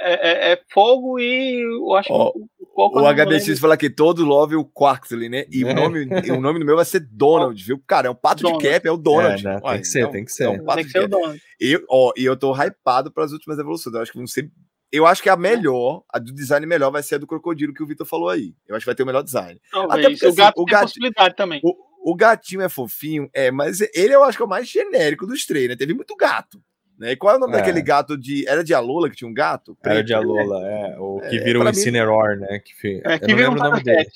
é, é, é, fogo e eu acho oh, que o, o HBX fala que todo love o Quarksley, né? E é. o, nome, o nome do meu vai ser Donald, viu? Cara, é um pato Donald. de cap, é o Donald. É, tem que ser, tem que ser. É um tem que ser o Donald. E, ó, e eu tô hypado para as últimas evoluções. Eu acho que vão ser. Eu acho que a melhor, a do design melhor vai ser a do crocodilo que o Vitor falou aí. Eu acho que vai ter o melhor design. Talvez. Até porque, o assim, gato assim, tem o gato, possibilidade também. O, o gatinho é fofinho, é, mas ele eu acho que é o mais genérico dos três, né? Teve muito gato. Né? E qual é o nome é. daquele gato de. Era de Alola que tinha um gato? Era de Alola, é. O que é, vira o um Incineroar, né? Que, é, que vira um o nome dele.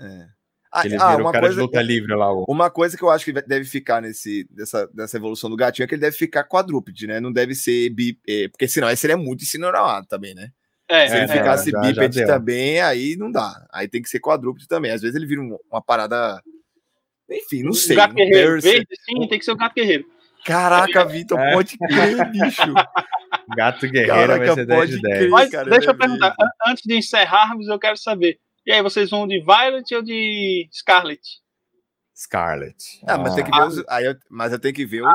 É. Ah, ele ah, vira o cara coisa, de luta livre lá. O... Uma coisa que eu acho que deve ficar nesse, dessa, dessa evolução do gatinho é que ele deve ficar quadrúpede, né? Não deve ser bi, é, porque senão aí seria muito incinerado também, né? É, Se ele é, ficasse é, bípede também, aí não dá. Aí tem que ser quadrúpede também. Às vezes ele vira uma parada enfim, não sei. O gato guerreiro verde, sim, tem que ser o gato guerreiro. Caraca, Vitor, é. pode crer, bicho. Gato guerreiro Caraca, vai ser 10 de 10. Mas cara, deixa eu perguntar, antes de encerrarmos, eu quero saber. E aí, vocês vão de Violet ou de Scarlet? Scarlet. Ah, mas tem que ver os, aí eu, mas eu tenho que ver o.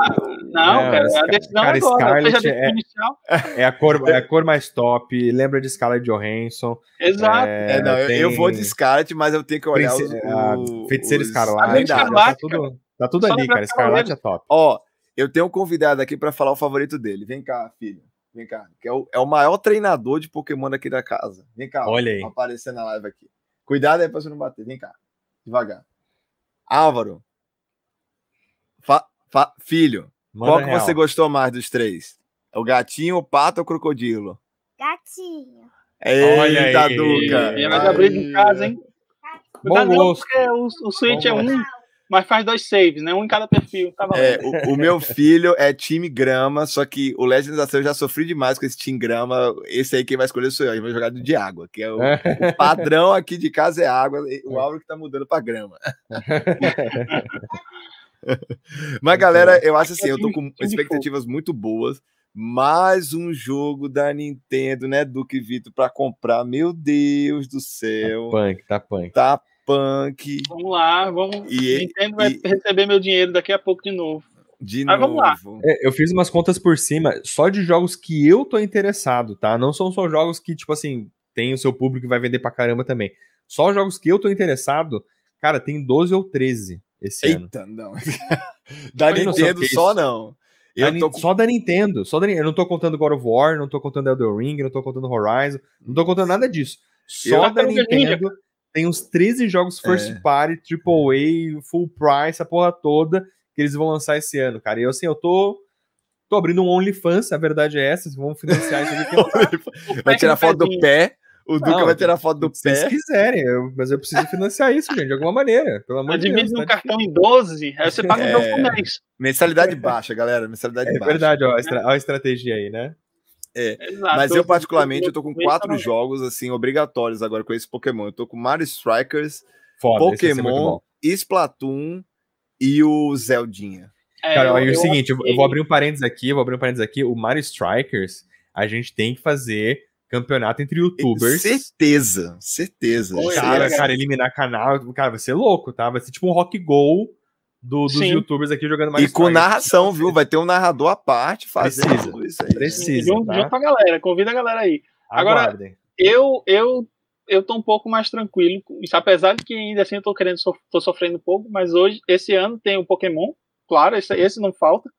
Não, é, cara, a decisão cara, agora. Scarlet é, é, a cor, é a cor mais top. Lembra de Scarlett Johansson. Exato. É, é não, tem... eu, vou de Scarlet, mas eu tenho que olhar Prince, os, a Feiticeira os... Escarlate. tá tudo, tá tudo ali, cara. Scarlet é top. Ó, eu tenho um convidado aqui para falar o favorito dele. Vem cá, filho. Vem cá. Que é, o, é o maior treinador de Pokémon aqui da casa. Vem cá. Olha aí. Aparecer na live aqui. Cuidado aí pra você não bater. Vem cá. Devagar. Álvaro. Fa, fa, filho, Manda qual que real. você gostou mais dos três? O gatinho, o pato ou o crocodilo? Gatinho. Eita, Olha aí. Duca. Mais abrir de casa, hein? Bom gosto. Porque o, o Switch Bom é um, mas faz dois saves, né? Um em cada perfil. Tá é, o, o, meu filho é time grama, só que o Legends da eu já sofri demais com esse time grama. Esse aí quem vai escolher sou eu, eu vou jogar de água, que é o, o padrão aqui de casa é água, o Álvaro que tá mudando pra grama. Mas, galera, eu acho assim, eu tô com expectativas muito boas. Mais um jogo da Nintendo, né, Duque Vitor, para comprar. Meu Deus do céu. Tá punk, tá punk. Tá punk. Vamos lá, vamos. E, Nintendo vai receber meu dinheiro daqui a pouco de novo. De Mas novo. Vamos lá. É, eu fiz umas contas por cima, só de jogos que eu tô interessado, tá? Não são só jogos que, tipo assim, tem o seu público que vai vender pra caramba também. Só jogos que eu tô interessado, cara, tem 12 ou 13 esse Eita, ano. não. da Nintendo só não. Eu tô... Só da Nintendo, só da Eu não tô contando God of War, não tô contando Elden Ring, não tô contando Horizon, não tô contando nada disso. Só da Nintendo tem uns 13 jogos first é. party, AAA, full price, a porra toda que eles vão lançar esse ano, cara. E eu assim, eu tô tô abrindo um OnlyFans, a verdade é essa, vão financiar isso aqui. Vai tirar foto do pé. O Duca não, vai tirar foto do pé. Se quiserem, eu, mas eu preciso financiar isso, gente, de alguma maneira. Pelo amor de Deus. no tá cartão em 12, aí você paga é... um jogo mês. Mensalidade baixa, galera. Mensalidade é baixa. É verdade, ó, a, estra... ó, a estratégia aí, né? É, Exato. mas eu particularmente eu tô com quatro jogos assim obrigatórios agora com esse Pokémon. Eu tô com Mario Strikers, Foda, Pokémon, Splatoon e o Zeldinha. É, Cara, eu, o seguinte, eu, eu vou abrir um parênteses aqui, vou abrir um parênteses aqui, o Mario Strikers, a gente tem que fazer campeonato entre youtubers. Certeza, certeza. Cara, cara, eliminar canal, cara, vai ser louco, tá? Vai ser tipo um rock goal do, dos Sim. youtubers aqui jogando mais. E com narração, viu? Vai ter um narrador à parte fazendo Precisa. isso aí. Precisa. Junto, tá? junto com a galera, convida a galera aí. Agora, eu, eu, eu tô um pouco mais tranquilo. Isso, apesar de que ainda assim eu tô querendo, tô sofrendo um pouco, mas hoje, esse ano tem o Pokémon, claro, esse, esse não falta.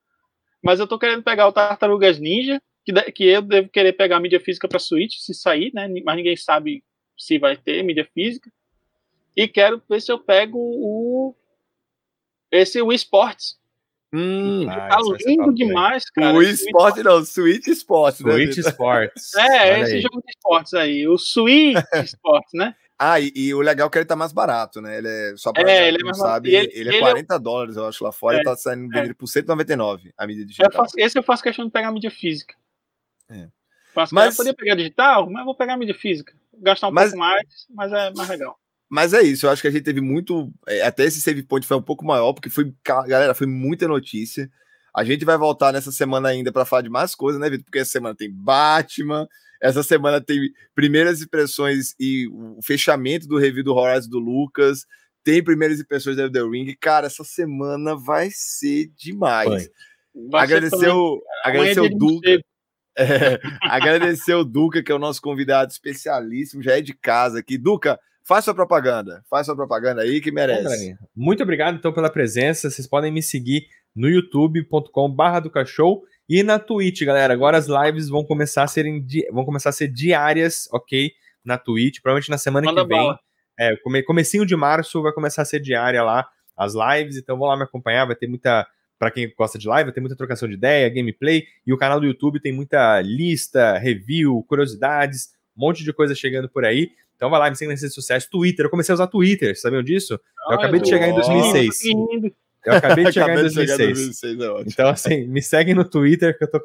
Mas eu tô querendo pegar o Tartarugas Ninja, que, que eu devo querer pegar a mídia física para Switch, se sair, né? Mas ninguém sabe se vai ter mídia física. E quero ver se eu pego o esse Wii Sports. Hum, tá lindo demais, cara. O Wii Sports não, Switch Sports. Né, Switch Sports. É, Olha esse aí. jogo de esportes aí, o Switch Sports, né? Ah, e, e, o legal é que ele tá mais barato, né? Ele é só para é, ele é sabe, ele, ele, é 40 é... dólares, eu acho, lá fora, é, e tá saindo é. por 199 a mídia digital. Eu faço, esse eu faço questão de pegar a mídia física. É. Mas eu poder pegar digital, mas vou pegar a mídia física. Gastar um mas, pouco mais, mas é mais legal. Mas é isso, eu acho que a gente teve muito. É, até esse save point foi um pouco maior, porque foi. Galera, foi muita notícia. A gente vai voltar nessa semana ainda para falar de mais coisas, né, Vitor? Porque essa semana tem Batman, essa semana tem primeiras impressões e o fechamento do review do Horizon do Lucas. Tem primeiras impressões da The Ring. Cara, essa semana vai ser demais. Vai agradecer o, agradecer o Duca. É, agradecer o Duca, que é o nosso convidado especialíssimo, já é de casa aqui. Duca, faz sua propaganda. Faz sua propaganda aí que merece. Muito obrigado, então, pela presença. Vocês podem me seguir no youtube.com/barra do cachorro e na Twitch, galera, agora as lives vão começar a serem vão começar a ser diárias, ok? Na Twitch, provavelmente na semana Manda que vem. É, come, comecinho de março vai começar a ser diária lá as lives, então vão lá me acompanhar, vai ter muita para quem gosta de live, vai ter muita trocação de ideia, gameplay, e o canal do YouTube tem muita lista, review, curiosidades, um monte de coisa chegando por aí. Então vai lá, me segue nas redes sociais, Twitter, eu comecei a usar Twitter, sabiam disso? Eu acabei de chegar em 2006. Eu acabei de chegar em 2006. Chegar 2006 é então, assim, me seguem no Twitter, que eu tô,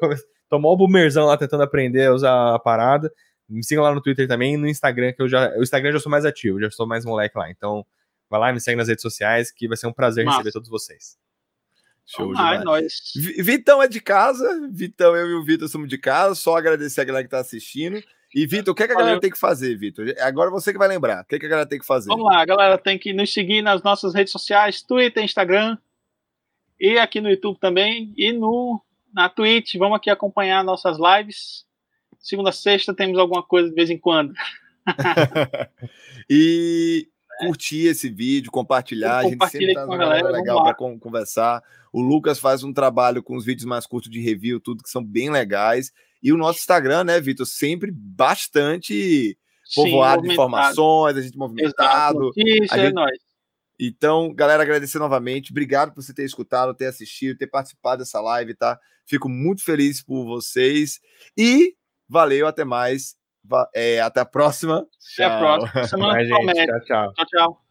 tô mó boomerzão lá tentando aprender a usar a parada. Me sigam lá no Twitter também e no Instagram, que eu já. O Instagram eu já sou mais ativo, já sou mais moleque lá. Então, vai lá e me segue nas redes sociais, que vai ser um prazer Massa. receber todos vocês. Show de nós. Vitão é de casa, Vitão, eu e o Vitor somos de casa, só agradecer a galera que tá assistindo. E, Vitor, o que, é que a galera Valeu. tem que fazer, Vitor? Agora você que vai lembrar. O que, é que a galera tem que fazer? Vamos lá, a galera tem que nos seguir nas nossas redes sociais, Twitter, Instagram, e aqui no YouTube também, e no, na Twitch. Vamos aqui acompanhar nossas lives. Segunda, sexta, temos alguma coisa de vez em quando. e curtir esse vídeo, compartilhar. A gente sempre tá com a galera, legal para conversar. O Lucas faz um trabalho com os vídeos mais curtos de review, tudo que são bem legais. E o nosso Instagram, né, Vitor? Sempre bastante povoado de informações, a gente movimentado. Notícia, a gente... é nóis. Então, galera, agradecer novamente. Obrigado por você ter escutado, ter assistido, ter participado dessa live, tá? Fico muito feliz por vocês. E valeu, até mais. É, até a próxima. Até a próxima. Semana tchau, tchau. Tchau, tchau.